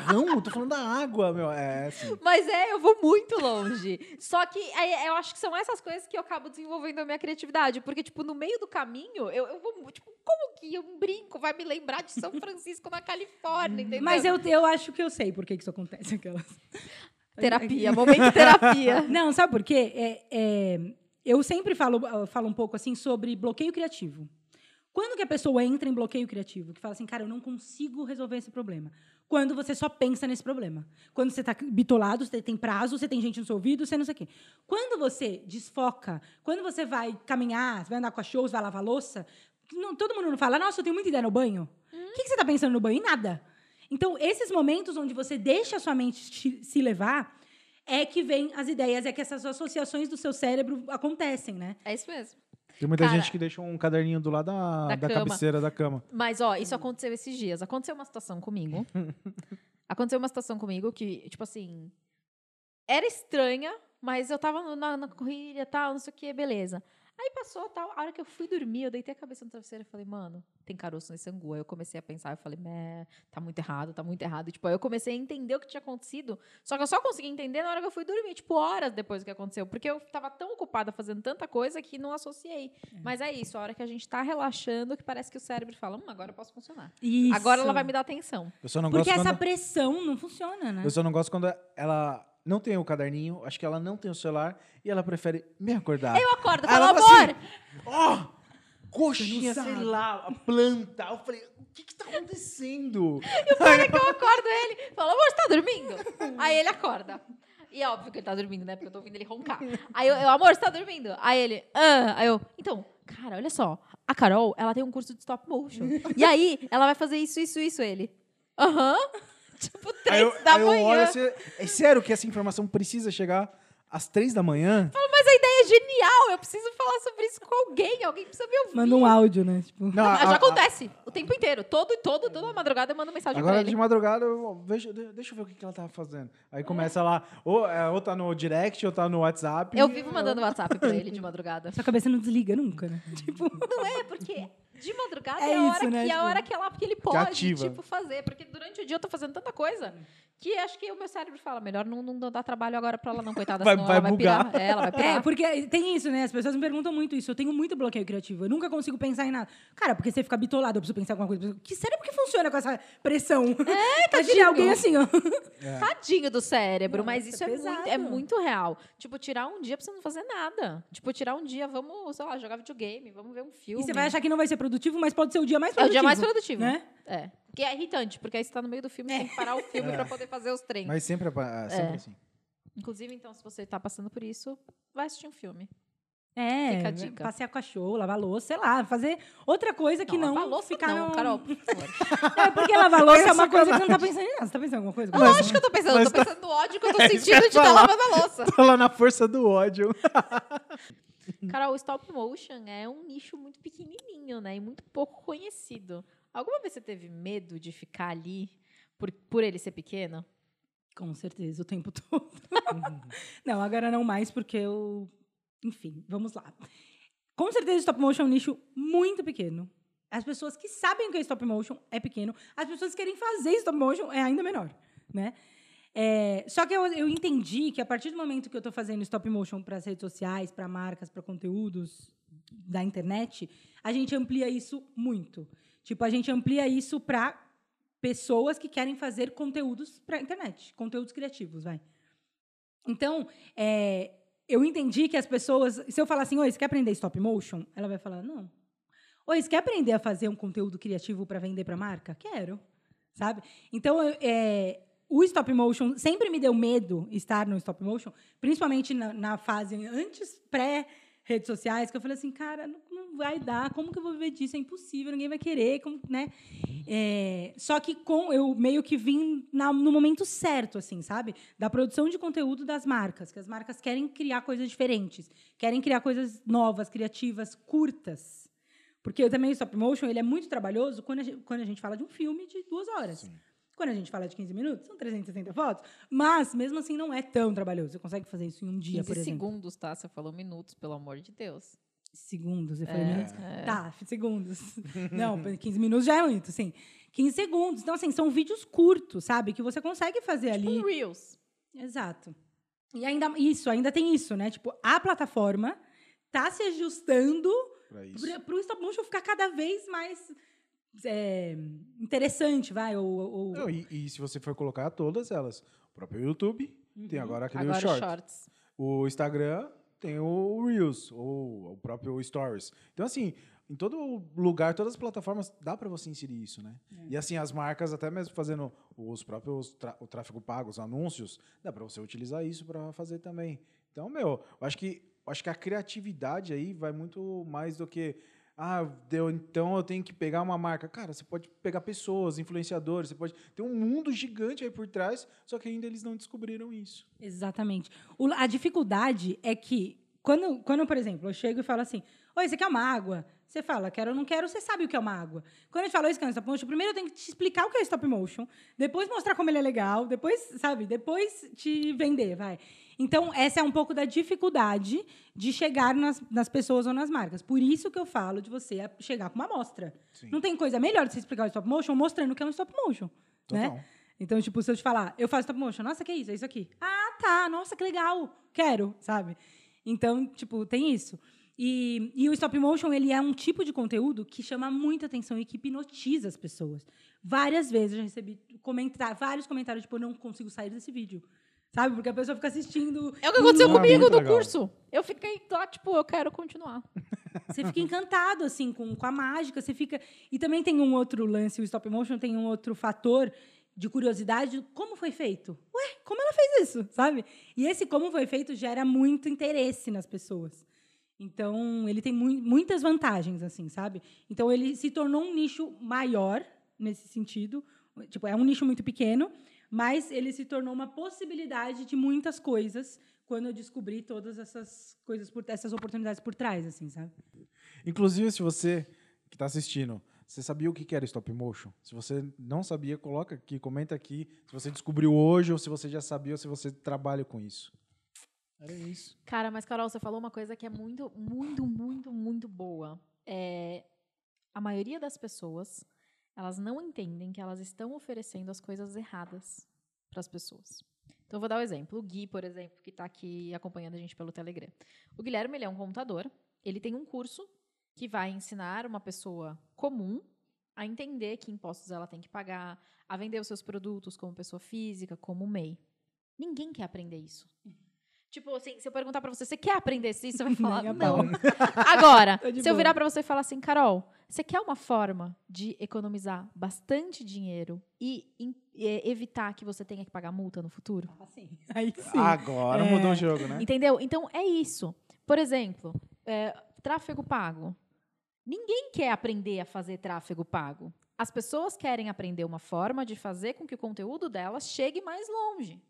Speaker 2: Macarrão? Eu tô falando da água, meu. É, assim.
Speaker 1: Mas é, eu vou muito longe. Só que aí, eu acho que são essas coisas que eu acabo desenvolvendo a minha criatividade. Porque, tipo, no meio do caminho, eu, eu vou. Tipo, como que um brinco vai me lembrar de São Francisco na Califórnia, entendeu?
Speaker 3: Mas eu, eu acho que eu sei por que que isso acontece. Aquelas.
Speaker 1: Terapia, momento terapia.
Speaker 3: Não, sabe por quê? É, é, eu sempre falo, falo um pouco assim sobre bloqueio criativo. Quando que a pessoa entra em bloqueio criativo? Que fala assim, cara, eu não consigo resolver esse problema. Quando você só pensa nesse problema. Quando você está bitolado, você tem prazo, você tem gente no seu ouvido, você não sei o quê. Quando você desfoca, quando você vai caminhar, você vai andar com a show, você vai lavar louça, não- todo mundo não fala, nossa, eu tenho muita ideia no banho. O que, que você está pensando no banho? Em nada. Então, esses momentos onde você deixa a sua mente te- se levar, é que vem as ideias, é que essas associações do seu cérebro acontecem, né?
Speaker 1: É isso mesmo.
Speaker 2: Tem muita
Speaker 1: Cara-
Speaker 2: gente que deixa um caderninho do lado da,
Speaker 1: Da
Speaker 2: da, cabeceira da cama.
Speaker 1: Mas, ó, isso aconteceu esses dias. Aconteceu uma situação comigo. aconteceu uma situação comigo que, tipo assim. Era estranha, mas eu tava na, na corrida e tal, não sei o que, beleza. Aí passou tal. A hora que eu fui dormir, eu deitei a cabeça no travesseiro e falei, mano, tem caroço nesse angu. Aí eu comecei a pensar, eu falei, meh, tá muito errado, tá muito errado. E, tipo, aí eu comecei a entender o que tinha acontecido. Só que eu só consegui entender na hora que eu fui dormir, tipo, horas depois do que aconteceu. Porque eu tava tão ocupada fazendo tanta coisa que não associei. Mas é isso, a hora que a gente tá relaxando, que parece que o cérebro fala, hum, agora eu posso funcionar.
Speaker 3: Isso.
Speaker 1: Agora ela vai me dar atenção.
Speaker 2: Eu só não
Speaker 3: Porque
Speaker 2: gosto
Speaker 3: essa
Speaker 2: quando...
Speaker 3: pressão não funciona, né?
Speaker 2: Eu só não gosto quando ela não tem o caderninho, acho que ela não tem o celular e ela prefere me acordar.
Speaker 1: Eu acordo e falo,
Speaker 2: ela fala
Speaker 1: amor!
Speaker 2: Ó, coxinha,
Speaker 3: Você não
Speaker 2: sei lá, a planta. Eu falei, o que que tá acontecendo?
Speaker 1: Olha que eu acordo ele. Falo, amor, você tá dormindo? Aí ele acorda. E é óbvio que ele tá dormindo, né? Porque eu tô ouvindo ele roncar. Aí eu, eu, amor, você tá dormindo? Aí ele, ah. Aí eu, então, cara, olha só. A Carol, ela tem um curso de stop motion. E aí, ela vai fazer isso, isso, isso. Ele, aham. Tipo, três
Speaker 2: Aí eu,
Speaker 1: da
Speaker 2: aí eu
Speaker 1: manhã.
Speaker 2: olho assim, é sério que essa informação precisa chegar às três da manhã?
Speaker 1: Mas a ideia é genial. Eu preciso falar sobre isso com alguém. Alguém precisa me ouvir.
Speaker 3: Manda um áudio, né? Tipo,
Speaker 2: Não, a-
Speaker 1: já
Speaker 2: a-
Speaker 1: acontece. O tempo inteiro. Todo, todo, toda madrugada eu mando mensagem
Speaker 2: Agora
Speaker 1: pra
Speaker 2: de
Speaker 1: ele.
Speaker 2: madrugada, eu vejo, de- deixa eu ver o que, que ela tava fazendo. Aí começa lá, ou, é, ou tá no direct, ou tá no WhatsApp.
Speaker 1: Eu vivo mandando WhatsApp pra ele de madrugada.
Speaker 3: sua cabeça não desliga nunca, né? Tipo,
Speaker 1: Não é, porque de madrugada
Speaker 3: É
Speaker 1: é, a hora,
Speaker 3: isso, né,
Speaker 1: que, é a
Speaker 3: tipo,
Speaker 1: hora que, ela, que ele pode, tipo, fazer. Porque durante o dia eu tô fazendo tanta coisa que acho que o meu cérebro fala, melhor não, não dar trabalho agora pra ela não, coitada,
Speaker 2: Vai-
Speaker 1: senão
Speaker 2: vai
Speaker 1: ela vai
Speaker 2: bugar.
Speaker 1: pirar. É, ela vai
Speaker 3: É,
Speaker 1: pirar.
Speaker 3: porque tem isso, né? As pessoas me perguntam muito isso. Eu tenho muito bloqueio criativo. Eu nunca consigo pensar em nada. Cara, porque você fica bitolado, eu preciso pensar em alguma coisa. Que cérebro que funciona com essa pressão? É, Imagina alguém assim, ó.
Speaker 1: Tadinho do cérebro,
Speaker 3: Nossa,
Speaker 1: mas isso é
Speaker 3: pesado.
Speaker 1: muito, é muito real. Tipo, tirar um dia pra você não fazer nada. Tipo, tirar um dia, vamos, sei lá, jogar videogame, vamos ver um filme.
Speaker 3: E você vai achar que não vai ser produtivo, mas pode ser o dia mais
Speaker 1: É o
Speaker 3: produtivo.
Speaker 1: dia mais produtivo.
Speaker 3: Né?
Speaker 1: É. Que é irritante, porque aí você tá no meio do filme, você tem que parar o filme pra poder fazer os treinos.
Speaker 2: Mas sempre, é pa- sempre
Speaker 1: É.
Speaker 2: assim.
Speaker 1: Inclusive, então, se você tá passando por isso, vai assistir um filme.
Speaker 3: É,
Speaker 1: Fica a dica.
Speaker 3: passear com a show, lavar louça, sei lá, fazer outra coisa que não,
Speaker 1: lavar louça
Speaker 3: ficar
Speaker 1: não,
Speaker 3: no...
Speaker 1: Carol, por favor.
Speaker 3: É, porque lavar louça é uma coisa que você não tá pensando em nada. Você tá pensando em alguma coisa?
Speaker 1: Lógico que eu tô pensando, eu
Speaker 2: mas
Speaker 1: tô pensando no ódio que eu tô
Speaker 2: É
Speaker 1: sentindo de estar
Speaker 2: falar.
Speaker 1: lavando a louça.
Speaker 2: Tô lá na força do ódio.
Speaker 1: Carol, o stop motion é um nicho muito pequenininho, né? E muito pouco conhecido. Alguma vez você teve medo de ficar ali por, por ele ser pequeno?
Speaker 3: Com certeza, o tempo todo. não, agora não mais, porque eu. Enfim, vamos lá. Com certeza, stop motion é um nicho muito pequeno. As pessoas que sabem o que é stop motion é pequeno. As pessoas que querem fazer stop motion é ainda menor, né? É, só que eu, eu entendi que a partir do momento que eu estou fazendo stop motion para as redes sociais, para marcas, para conteúdos da internet, a gente amplia isso muito. Tipo, a gente amplia isso para pessoas que querem fazer conteúdos para a internet, conteúdos criativos, vai. Então, é, eu entendi que as pessoas, se eu falar assim, oi, você quer aprender stop motion? Ela vai falar, não. Oi, você quer aprender a fazer um conteúdo criativo para vender para marca? Quero, sabe? Então, é, o stop motion sempre me deu medo estar no stop motion, principalmente na, na fase antes pré redes sociais, que eu falei assim, cara, não, não vai dar, como que eu vou viver disso? É impossível, ninguém vai querer, como, né? É, só que com eu meio que vim na- no momento certo, assim, sabe? Da produção de conteúdo das marcas, que as marcas querem criar coisas diferentes, querem criar coisas novas, criativas, curtas. Porque também o stop motion ele é muito trabalhoso quando a gente, quando a gente fala de um filme de duas horas. Quando a gente fala de 15 minutos, são 360 fotos. Mas, mesmo assim, não é tão trabalhoso. Você consegue fazer isso em um dia,
Speaker 1: 15
Speaker 3: por exemplo.
Speaker 1: segundos, tá? Você falou minutos, pelo amor de Deus.
Speaker 3: Segundos, eu
Speaker 1: É,
Speaker 3: falei minutos. Tá, segundos. Não, 15 minutos já é muito, sim. 15 segundos. Então, assim, são vídeos curtos, sabe? Que você consegue fazer ali.
Speaker 1: Um Reels.
Speaker 3: Exato. E ainda isso, ainda tem isso, né? Tipo, a plataforma tá se ajustando para o stop motion ficar cada vez mais é, interessante, vai? Ou, ou-
Speaker 2: Não, e, e se você for colocar todas elas, o próprio YouTube tem agora aquele
Speaker 1: Agora
Speaker 2: short.
Speaker 1: shorts.
Speaker 2: O Instagram tem o Reels, ou o próprio Stories. Então, assim, em todo lugar, todas as plataformas, dá para você inserir isso, né?
Speaker 3: É.
Speaker 2: E assim, as marcas, até mesmo fazendo os próprios o tráfego pago, os anúncios, dá para você utilizar isso para fazer também. Então, meu, eu acho que eu acho que a criatividade aí vai muito mais do que ah, deu, então eu tenho que pegar uma marca. Cara, você pode pegar pessoas, influenciadores, você pode ter um mundo gigante aí por trás, só que ainda eles não descobriram isso.
Speaker 3: Exatamente. O- a dificuldade é que, quando, quando, por exemplo, eu chego e falo assim: Oi, você quer uma água? Você fala, quero ou não quero, você sabe o que é uma água. Quando a gente fala isso que é stop motion, primeiro eu tenho que te explicar o que é stop motion, depois mostrar como ele é legal, depois, sabe, depois te vender, vai. Então, essa é um pouco da dificuldade de chegar nas, nas pessoas ou nas marcas. Por isso que eu falo de você chegar com uma amostra.
Speaker 2: Sim.
Speaker 3: Não tem coisa melhor de você explicar o stop motion mostrando o que é um stop motion. Né?
Speaker 2: Total.
Speaker 3: Então, tipo, se eu te falar, eu faço stop motion, nossa, que isso? É isso aqui. Ah, tá, nossa, que legal, quero, sabe? Então, tipo, tem isso. E, e o stop motion, ele é um tipo de conteúdo que chama muita atenção e que hipnotiza as pessoas. Várias vezes eu já recebi comentar, vários comentários, tipo, eu não consigo sair desse vídeo. Sabe? Porque a pessoa fica assistindo.
Speaker 1: É o que aconteceu comigo no
Speaker 2: legal.
Speaker 1: curso. Eu fiquei lá, tipo, eu quero continuar.
Speaker 3: Você fica encantado, assim, com, com a mágica. Você fica. E também tem um outro lance, o stop motion tem um outro fator de curiosidade. Como foi feito? Ué, como ela fez isso? Sabe? E esse como foi feito gera muito interesse nas pessoas. Então, ele tem mui- muitas vantagens, assim, sabe? Então, ele se tornou um nicho maior nesse sentido. Tipo, é um nicho muito pequeno, mas ele se tornou uma possibilidade de muitas coisas quando eu descobri todas essas coisas, por, essas oportunidades por trás, assim, sabe?
Speaker 2: Inclusive, se você que está assistindo, você sabia o que que era stop motion? Se você não sabia, coloca aqui, comenta aqui se você descobriu hoje ou se você já sabia ou se você trabalha com isso. Era isso.
Speaker 1: Cara, mas Carol, você falou uma coisa que é muito, muito, muito, muito boa. É, a maioria das pessoas, elas não entendem que elas estão oferecendo as coisas erradas para as pessoas. Então, eu vou dar um exemplo. O Gui, por exemplo, que está aqui acompanhando a gente pelo Telegram. O Guilherme, ele é um contador. Ele tem um curso que vai ensinar uma pessoa comum a entender que impostos ela tem que pagar, a vender os seus produtos como pessoa física, como MEI. Ninguém quer aprender isso. Tipo assim, se eu perguntar pra você, você quer aprender isso? Você vai falar,
Speaker 3: Nem a
Speaker 1: não. Agora,
Speaker 3: Tá de
Speaker 1: se eu virar pra você e falar assim, Carol, você quer uma forma de economizar bastante dinheiro e, em- e evitar que você tenha que pagar multa no futuro?
Speaker 3: Assim. Aí sim.
Speaker 2: Agora
Speaker 3: É.
Speaker 2: mudou o jogo, né?
Speaker 1: Entendeu? Então, é isso. Por exemplo, é, tráfego pago. Ninguém quer aprender a fazer tráfego pago. As pessoas querem aprender uma forma de fazer com que o conteúdo delas chegue mais longe.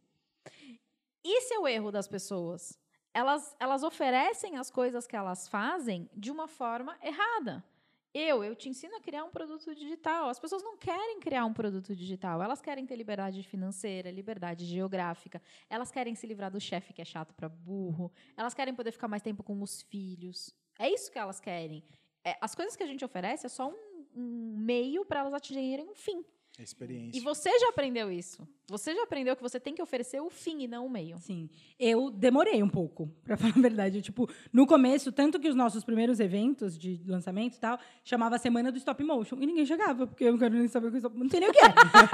Speaker 1: Esse é o erro das pessoas. Elas, elas oferecem as coisas que elas fazem de uma forma errada. Eu, eu te ensino a criar um produto digital. As pessoas não querem criar um produto digital. Elas querem ter liberdade financeira, liberdade geográfica. Elas querem se livrar do chefe que é chato para burro. Elas querem poder ficar mais tempo com os filhos. É isso que elas querem. É, as coisas que a gente oferece é só um, um meio para elas atingirem um fim.
Speaker 2: É Experiência.
Speaker 1: E você já aprendeu isso. Você já aprendeu que você tem que oferecer o fim e não o meio.
Speaker 3: Sim. Eu demorei um pouco, pra falar a verdade. Eu, tipo, no começo, tanto que os nossos primeiros eventos de lançamento e tal, chamava Semana do Stop Motion. E ninguém chegava, porque eu não quero nem saber o que é stop Não sei nem o que é.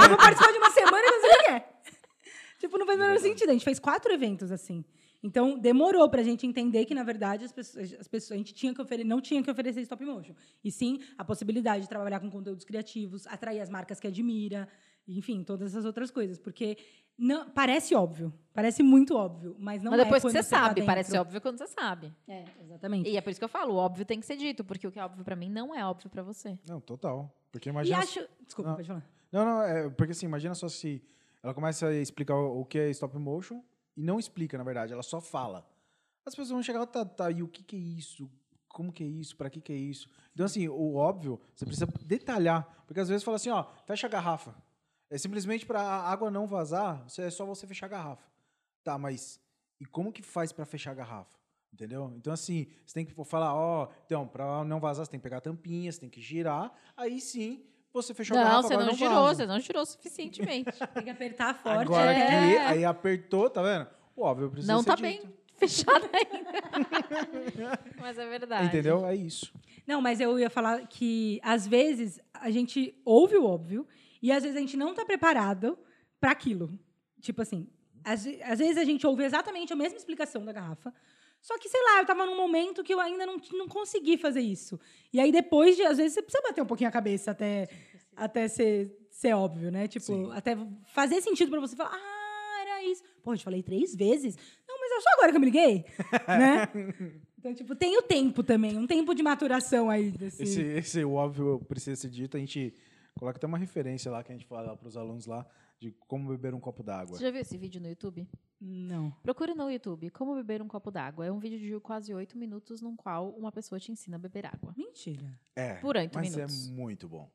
Speaker 3: eu vou participar de uma semana e não sei o que é. tipo, não faz o menor sentido. A gente fez quatro eventos assim. Então, demorou pra gente entender que, na verdade, as pessoas, as pessoas, a gente tinha que oferecer, não tinha que oferecer stop motion. E sim a possibilidade de trabalhar com conteúdos criativos, atrair as marcas que admira, enfim, todas essas outras coisas. Porque não, parece óbvio, parece muito óbvio, mas não
Speaker 1: Mas depois
Speaker 3: é
Speaker 1: que você
Speaker 3: quando tá
Speaker 1: sabe,
Speaker 3: dentro.
Speaker 1: parece óbvio quando você sabe.
Speaker 3: É, exatamente.
Speaker 1: E é por isso que eu falo, o óbvio tem que ser dito, porque o que é óbvio pra mim não é óbvio pra você.
Speaker 2: Não, total. Porque
Speaker 3: E
Speaker 2: imagina.
Speaker 3: acho... Desculpa,
Speaker 2: Não.
Speaker 3: pode falar.
Speaker 2: Não, não, é, porque assim, imagina só se ela começa a explicar o, o que é stop motion e não explica, na verdade, ela só fala. As pessoas vão chegar, tá, tá, e o que, que é isso? Como que é isso? Pra que, que é isso? Então, assim, o óbvio, você precisa detalhar. Porque às vezes fala assim, ó, fecha a garrafa. É simplesmente pra a água não vazar, é só você fechar a garrafa. Tá, mas e como que faz pra fechar a garrafa? Entendeu? Então, assim, você tem que falar, ó, então, pra não vazar, você tem que pegar a tampinha, você tem que girar, aí sim você fechou a
Speaker 1: Não,
Speaker 2: garrafa,
Speaker 1: você não
Speaker 2: não
Speaker 1: girou,
Speaker 2: vaza.
Speaker 1: você não girou suficientemente.
Speaker 3: Tem que apertar forte.
Speaker 2: Agora
Speaker 3: é.
Speaker 2: que aí apertou, tá vendo? O óbvio precisa
Speaker 1: não
Speaker 2: ser
Speaker 1: tá
Speaker 2: dito.
Speaker 1: bem fechado ainda. Mas é verdade.
Speaker 2: Entendeu? É isso.
Speaker 3: Não, mas eu ia falar que, às vezes, a gente ouve o óbvio e, às vezes, a gente não está preparado para aquilo. Tipo assim, Às, às vezes a gente ouve exatamente a mesma explicação da garrafa. Só que, sei lá, eu tava num momento que eu ainda não, não consegui fazer isso. E aí, depois de, às vezes, você precisa bater um pouquinho a cabeça até, até ser, ser óbvio, né? Tipo,
Speaker 2: Sim.
Speaker 3: até fazer sentido pra você falar, ah, era isso. Pô, eu te falei três vezes. Não, mas é só agora que eu me liguei, né? Então, tipo, tem o tempo também, um tempo de maturação aí desse...
Speaker 2: Esse, esse o óbvio precisa ser dito. A gente coloca até uma referência lá que a gente fala para os alunos lá de como beber um copo d'água.
Speaker 1: Você já viu esse vídeo no YouTube?
Speaker 3: Não.
Speaker 1: Procure no YouTube como beber um copo d'água. É um vídeo de quase oito minutos num qual uma pessoa te ensina a beber água.
Speaker 3: Mentira.
Speaker 2: É,
Speaker 1: Por oito
Speaker 2: mas
Speaker 1: minutos.
Speaker 2: é muito bom.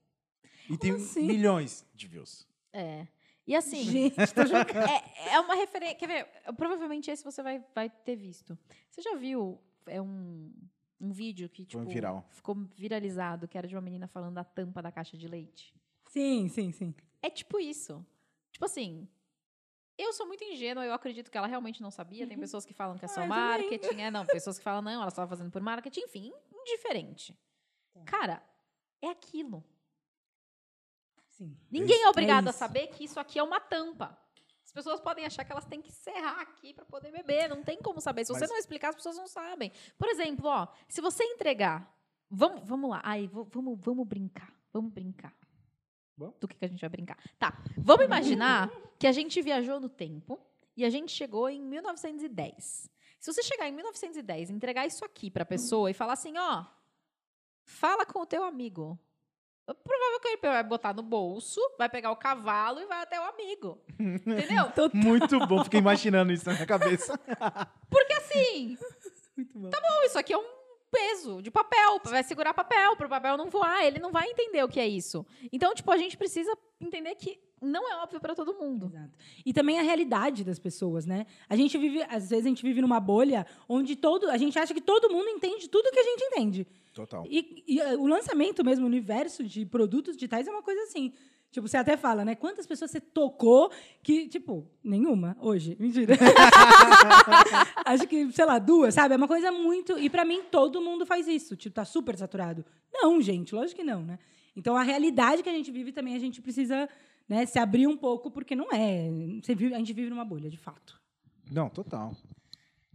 Speaker 2: E tem
Speaker 3: assim?
Speaker 2: milhões de views.
Speaker 1: É. E assim,
Speaker 3: Gente, tô jogando.
Speaker 1: é, é uma referência. Quer ver? Provavelmente esse você vai, vai ter visto. Você já viu é um, um vídeo que
Speaker 2: Foi um
Speaker 1: tipo,
Speaker 2: viral.
Speaker 1: ficou viralizado, que era de uma menina falando da tampa da caixa de leite?
Speaker 3: Sim, sim, sim.
Speaker 1: É tipo isso. Tipo assim. Eu sou muito ingênua, eu acredito que ela realmente não sabia. Tem pessoas que falam que é só
Speaker 3: Ah,
Speaker 1: marketing. É, não, pessoas que falam, não, ela estava fazendo por marketing. Enfim, indiferente.
Speaker 3: Tá.
Speaker 1: Cara, é aquilo.
Speaker 3: sim.
Speaker 1: Ninguém é obrigado a
Speaker 3: isso.
Speaker 1: saber que isso aqui é uma tampa. As pessoas podem achar que elas têm que serrar aqui para poder beber. Não tem como saber. Se você
Speaker 2: Mas-
Speaker 1: não explicar, as pessoas não sabem. Por exemplo, ó, se você entregar. Vamos, vamos lá. Aí, vamos, vamos brincar. Vamos brincar.
Speaker 2: Vamos?
Speaker 1: Do que, que a gente vai brincar? Tá. Vamos imaginar que a gente viajou no tempo e a gente chegou em 1910. Se você chegar em 1910 e entregar isso aqui pra pessoa e falar assim, ó, fala com o teu amigo. É Provável que ele vai botar no bolso, vai pegar o cavalo e vai até o amigo. Entendeu?
Speaker 2: Muito bom. Fiquei imaginando isso na minha cabeça.
Speaker 1: Porque assim,
Speaker 3: Muito bom.
Speaker 1: Bom, isso aqui é um peso de papel, vai segurar papel para o papel não voar, ele não vai entender o que é isso. Então, tipo, a gente precisa entender que não é óbvio para todo mundo.
Speaker 3: Exato. E também a realidade das pessoas, né? A gente vive, às vezes a gente vive numa bolha onde todo, a gente acha que todo mundo entende tudo que a gente entende.
Speaker 2: Total.
Speaker 3: E, e, eh, o lançamento mesmo, o universo de produtos digitais é uma coisa assim. Tipo, você até fala, né? Quantas pessoas você tocou que, tipo, nenhuma hoje. Mentira. Acho que, sei lá, duas, sabe? É uma coisa muito. E pra mim, todo mundo faz isso. Tipo, tá super saturado. Não, gente, lógico que não, né? Então a realidade que a gente vive também a gente precisa né, se abrir um pouco, porque não é. Você vive, a gente vive numa bolha, de fato.
Speaker 2: Não, total.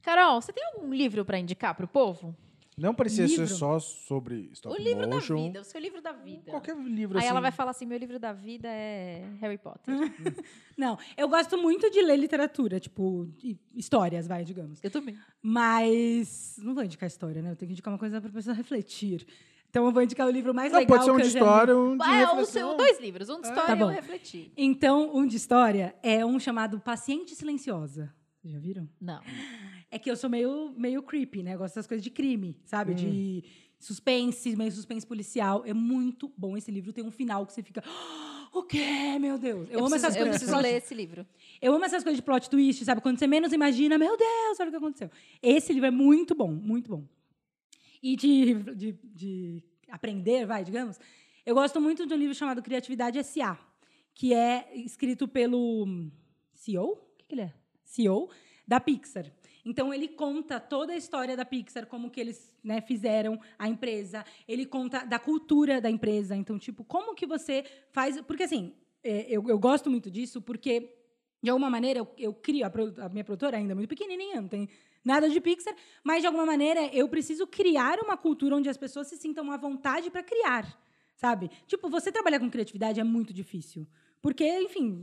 Speaker 1: Carol, você tem algum livro para indicar pro povo?
Speaker 2: Não parecia ser
Speaker 3: Livro?
Speaker 2: só sobre stop
Speaker 1: o livro
Speaker 2: motion.
Speaker 1: da vida, o seu livro da vida.
Speaker 2: Qualquer livro
Speaker 1: Aí
Speaker 2: assim.
Speaker 1: ela vai falar assim: meu livro da vida é Harry Potter.
Speaker 3: Não, eu gosto muito de ler literatura, tipo, histórias, vai, digamos.
Speaker 1: Eu também.
Speaker 3: Mas não vou indicar história, né? Eu tenho que indicar uma coisa para a pessoa refletir. Então eu vou indicar o livro mais
Speaker 2: Não,
Speaker 3: legal
Speaker 2: pode ser um
Speaker 3: que
Speaker 2: de
Speaker 3: já
Speaker 2: história, um de
Speaker 1: Ah, é
Speaker 2: reflexão.
Speaker 1: seu, dois livros, um de história
Speaker 3: Tá
Speaker 1: e um refletir.
Speaker 3: Então, um de história é um chamado Paciente Silenciosa. Já viram?
Speaker 1: Não.
Speaker 3: É que eu sou meio, meio creepy, né? Eu gosto das coisas de crime, sabe? De suspense, meio suspense policial. É muito bom esse livro. Tem um final que você fica. "Ah, O quê? Meu Deus. Eu, amo
Speaker 1: preciso,
Speaker 3: essas
Speaker 1: eu
Speaker 3: coisas.
Speaker 1: preciso ler esse livro.
Speaker 3: Eu amo essas coisas de plot twist, sabe? Quando você menos imagina, meu Deus, olha o que aconteceu. Esse livro é muito bom, muito bom. E de, de, de aprender, vai, digamos, eu gosto muito de um livro chamado Criatividade S.A., que é escrito pelo CEO? O que, que ele é? CEO da Pixar. Então ele conta toda a história da Pixar, como que eles né, fizeram a empresa. Ele conta da cultura da empresa. Então, tipo, como que você faz... Porque, assim, é, eu, eu gosto muito disso, porque de alguma maneira, eu, eu crio a, a minha produtora ainda é muito pequenininha, não tem nada de Pixar, mas de alguma maneira eu preciso criar uma cultura onde as pessoas se sintam à vontade para criar, sabe? Tipo, você trabalhar com criatividade é muito difícil. Porque, enfim,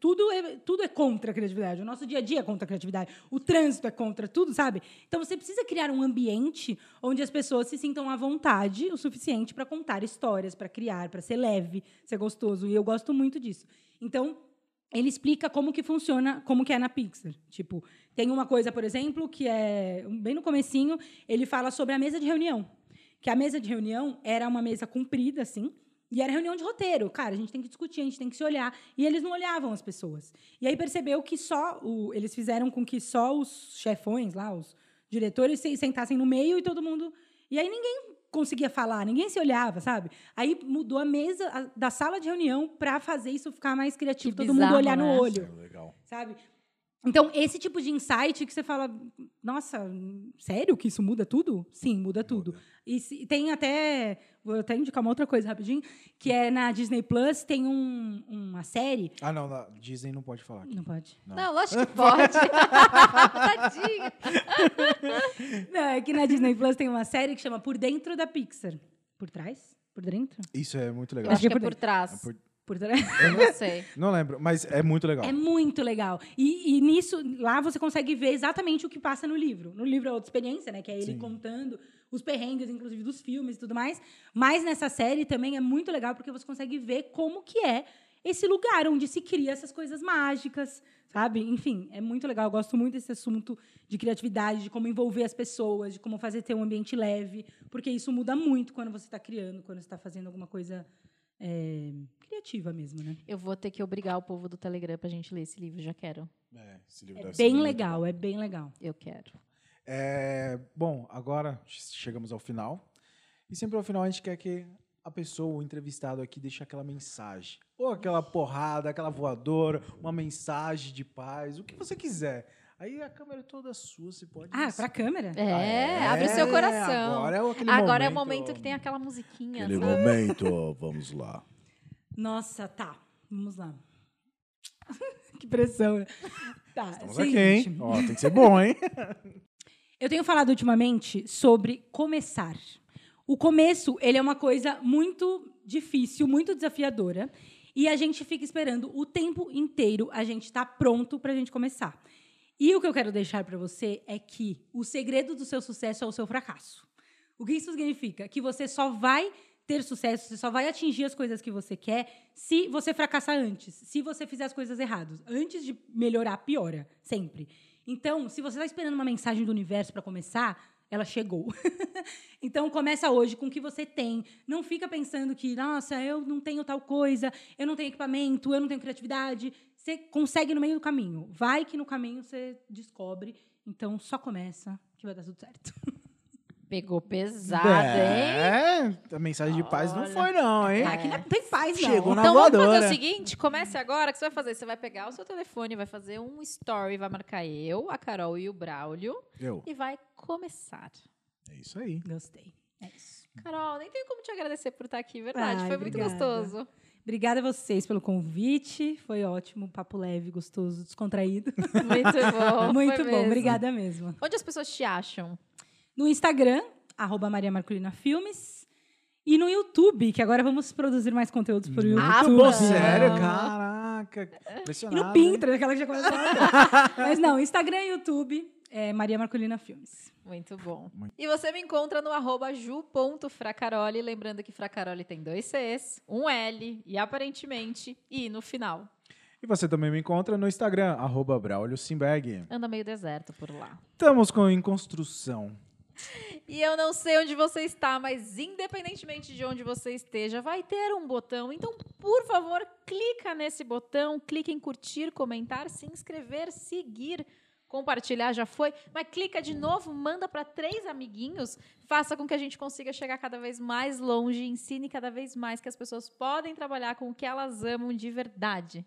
Speaker 3: tudo é, tudo é contra a criatividade. O nosso dia a dia é contra a criatividade. O trânsito é contra tudo, sabe? Então, você precisa criar um ambiente onde as pessoas se sintam à vontade o suficiente para contar histórias, para criar, para ser leve, ser gostoso. E eu gosto muito disso. Então, ele explica como que funciona, como que é na Pixar. Tipo, tem uma coisa, por exemplo, que é bem no comecinho, ele fala sobre a mesa de reunião. Que a mesa de reunião era uma mesa comprida, assim, e era reunião de roteiro. Cara, a gente tem que discutir, a gente tem que se olhar. E eles não olhavam as pessoas. E aí percebeu que só o, eles fizeram com que só os chefões lá, os diretores, se sentassem no meio e todo mundo. E aí ninguém conseguia falar, ninguém se olhava, sabe? Aí mudou a mesa a- da sala de reunião para fazer isso ficar mais criativo,
Speaker 1: Que
Speaker 3: todo mundo
Speaker 1: bizarro,
Speaker 3: olhar no
Speaker 1: né?
Speaker 3: olho
Speaker 2: É legal.
Speaker 3: sabe? Então, esse tipo de insight que você fala, nossa, sério que isso muda tudo? Sim, muda tudo. E se- tem até, vou até indicar uma outra coisa rapidinho, que é na Disney Plus, tem um- uma série.
Speaker 2: Ah, não, na Disney não pode falar. aqui.
Speaker 3: Não pode.
Speaker 1: Não, lógico que pode. Tadinho.
Speaker 3: Não, é que na Disney Plus tem uma série que chama Por Dentro da Pixar. Por trás? Por dentro?
Speaker 2: Isso é muito
Speaker 1: Eu
Speaker 2: legal.
Speaker 1: acho que é
Speaker 3: por
Speaker 1: por trás.
Speaker 2: Por-
Speaker 3: Por trás.
Speaker 1: Eu não sei.
Speaker 2: Não lembro, mas é muito legal.
Speaker 3: É muito legal. E, e nisso, lá você consegue ver exatamente o que passa no livro. No livro é outra experiência, né? Que é ele
Speaker 2: Sim.
Speaker 3: contando os perrengues, inclusive, dos filmes e tudo mais. Mas nessa série também é muito legal porque você consegue ver como que é esse lugar onde se cria essas coisas mágicas, sabe? Enfim, é muito legal. Eu gosto muito desse assunto de criatividade, de como envolver as pessoas, de como fazer ter um ambiente leve, porque isso muda muito quando você está criando, quando você está fazendo alguma coisa é, criativa mesmo, né?
Speaker 1: Eu vou ter que obrigar o povo do Telegram pra gente ler esse livro. Já quero.
Speaker 2: É, esse livro
Speaker 3: É bem legal, é bem legal.
Speaker 1: Eu quero.
Speaker 2: É, bom, agora chegamos ao final. E sempre ao final a gente quer que a pessoa, o entrevistado aqui, deixe aquela mensagem. Ou aquela porrada, aquela voadora, uma mensagem de paz, o que você quiser. Aí a câmera é toda sua, você pode.
Speaker 3: Ah, pra câmera?
Speaker 1: É,
Speaker 2: Ah,
Speaker 1: abre seu
Speaker 2: é,
Speaker 1: coração.
Speaker 2: Agora é aquele
Speaker 1: Agora é o
Speaker 2: momento.
Speaker 1: momento que tem aquela musiquinha.
Speaker 4: Aquele
Speaker 1: sabe?
Speaker 4: momento, vamos lá.
Speaker 3: Nossa, tá. Vamos lá. que pressão, né? Tá,
Speaker 2: Estamos
Speaker 3: seguinte.
Speaker 2: aqui, hein? Ó, tem que ser bom, hein?
Speaker 3: Eu tenho falado ultimamente sobre começar. O começo, ele é uma coisa muito difícil, muito desafiadora, e a gente fica esperando o tempo inteiro a gente estar pronto para a gente começar. E o que eu quero deixar para você é que o segredo do seu sucesso é o seu fracasso. O que isso significa? Que você só vai ter sucesso, você só vai atingir as coisas que você quer se você fracassar antes, se você fizer as coisas erradas. Antes de melhorar, piora, sempre. Então, se você está esperando uma mensagem do universo para começar, ela chegou. então, começa hoje com o que você tem. Não fica pensando que, nossa, eu não tenho tal coisa, eu não tenho equipamento, eu não tenho criatividade. Você consegue no meio do caminho. Vai que no caminho você descobre. Então, só começa que vai dar tudo certo.
Speaker 1: Pegou pesado, hein?
Speaker 2: É, a mensagem de paz não foi, não, hein?
Speaker 3: Aqui não tem paz, não.
Speaker 2: Chegou na
Speaker 1: Então vamos fazer o seguinte, comece agora, o que você vai fazer? Você vai pegar o seu telefone, vai fazer um story, vai marcar eu, a Carol e o Braulio
Speaker 2: Eu.
Speaker 1: e vai começar.
Speaker 2: É isso aí.
Speaker 3: Gostei. É isso.
Speaker 1: Carol, nem tenho como te agradecer por estar aqui, verdade.
Speaker 3: Ai,
Speaker 1: Foi muito
Speaker 3: obrigada.
Speaker 1: gostoso.
Speaker 3: Obrigada a vocês pelo convite. Foi ótimo, papo leve, gostoso, descontraído.
Speaker 1: Muito bom.
Speaker 3: Muito
Speaker 1: foi
Speaker 3: bom,
Speaker 1: mesmo.
Speaker 3: obrigada mesmo.
Speaker 1: Onde as pessoas te acham?
Speaker 3: No Instagram, arroba Maria Marculina Filmes. E no YouTube, que agora vamos produzir mais conteúdos por YouTube.
Speaker 1: Ah,
Speaker 2: Pô,
Speaker 1: bom.
Speaker 2: sério? Caraca.
Speaker 3: E no? Pinterest, aquela que já começou. Mas não, Instagram e YouTube, é Maria Marculina Filmes.
Speaker 1: Muito bom. E você me encontra no arroba ju.fracaroli, lembrando que Fracaroli tem dois Cs, um L e aparentemente I no final.
Speaker 2: E você também me encontra no Instagram, arroba Braulio Simberg.
Speaker 1: Anda meio deserto por lá.
Speaker 2: Estamos com em construção.
Speaker 1: E eu não sei onde você está, mas independentemente de onde você esteja, vai ter um botão. Então, por favor, clica nesse botão, clica em curtir, comentar, se inscrever, seguir, compartilhar já foi, mas clica de novo, manda para três amiguinhos, faça com que a gente consiga chegar cada vez mais longe, ensine cada vez mais que as pessoas podem trabalhar com o que elas amam de verdade.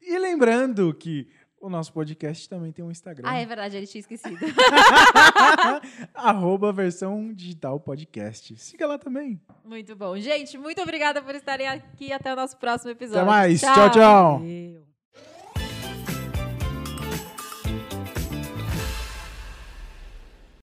Speaker 2: E lembrando que o nosso podcast também tem um Instagram.
Speaker 1: Ah, é verdade, ele tinha esquecido.
Speaker 2: arroba versão digital podcast. Siga lá também.
Speaker 1: muito bom. Gente, muito obrigada por estarem aqui. Até o nosso próximo episódio.
Speaker 2: Até mais. tchau. tchau.
Speaker 3: Eu.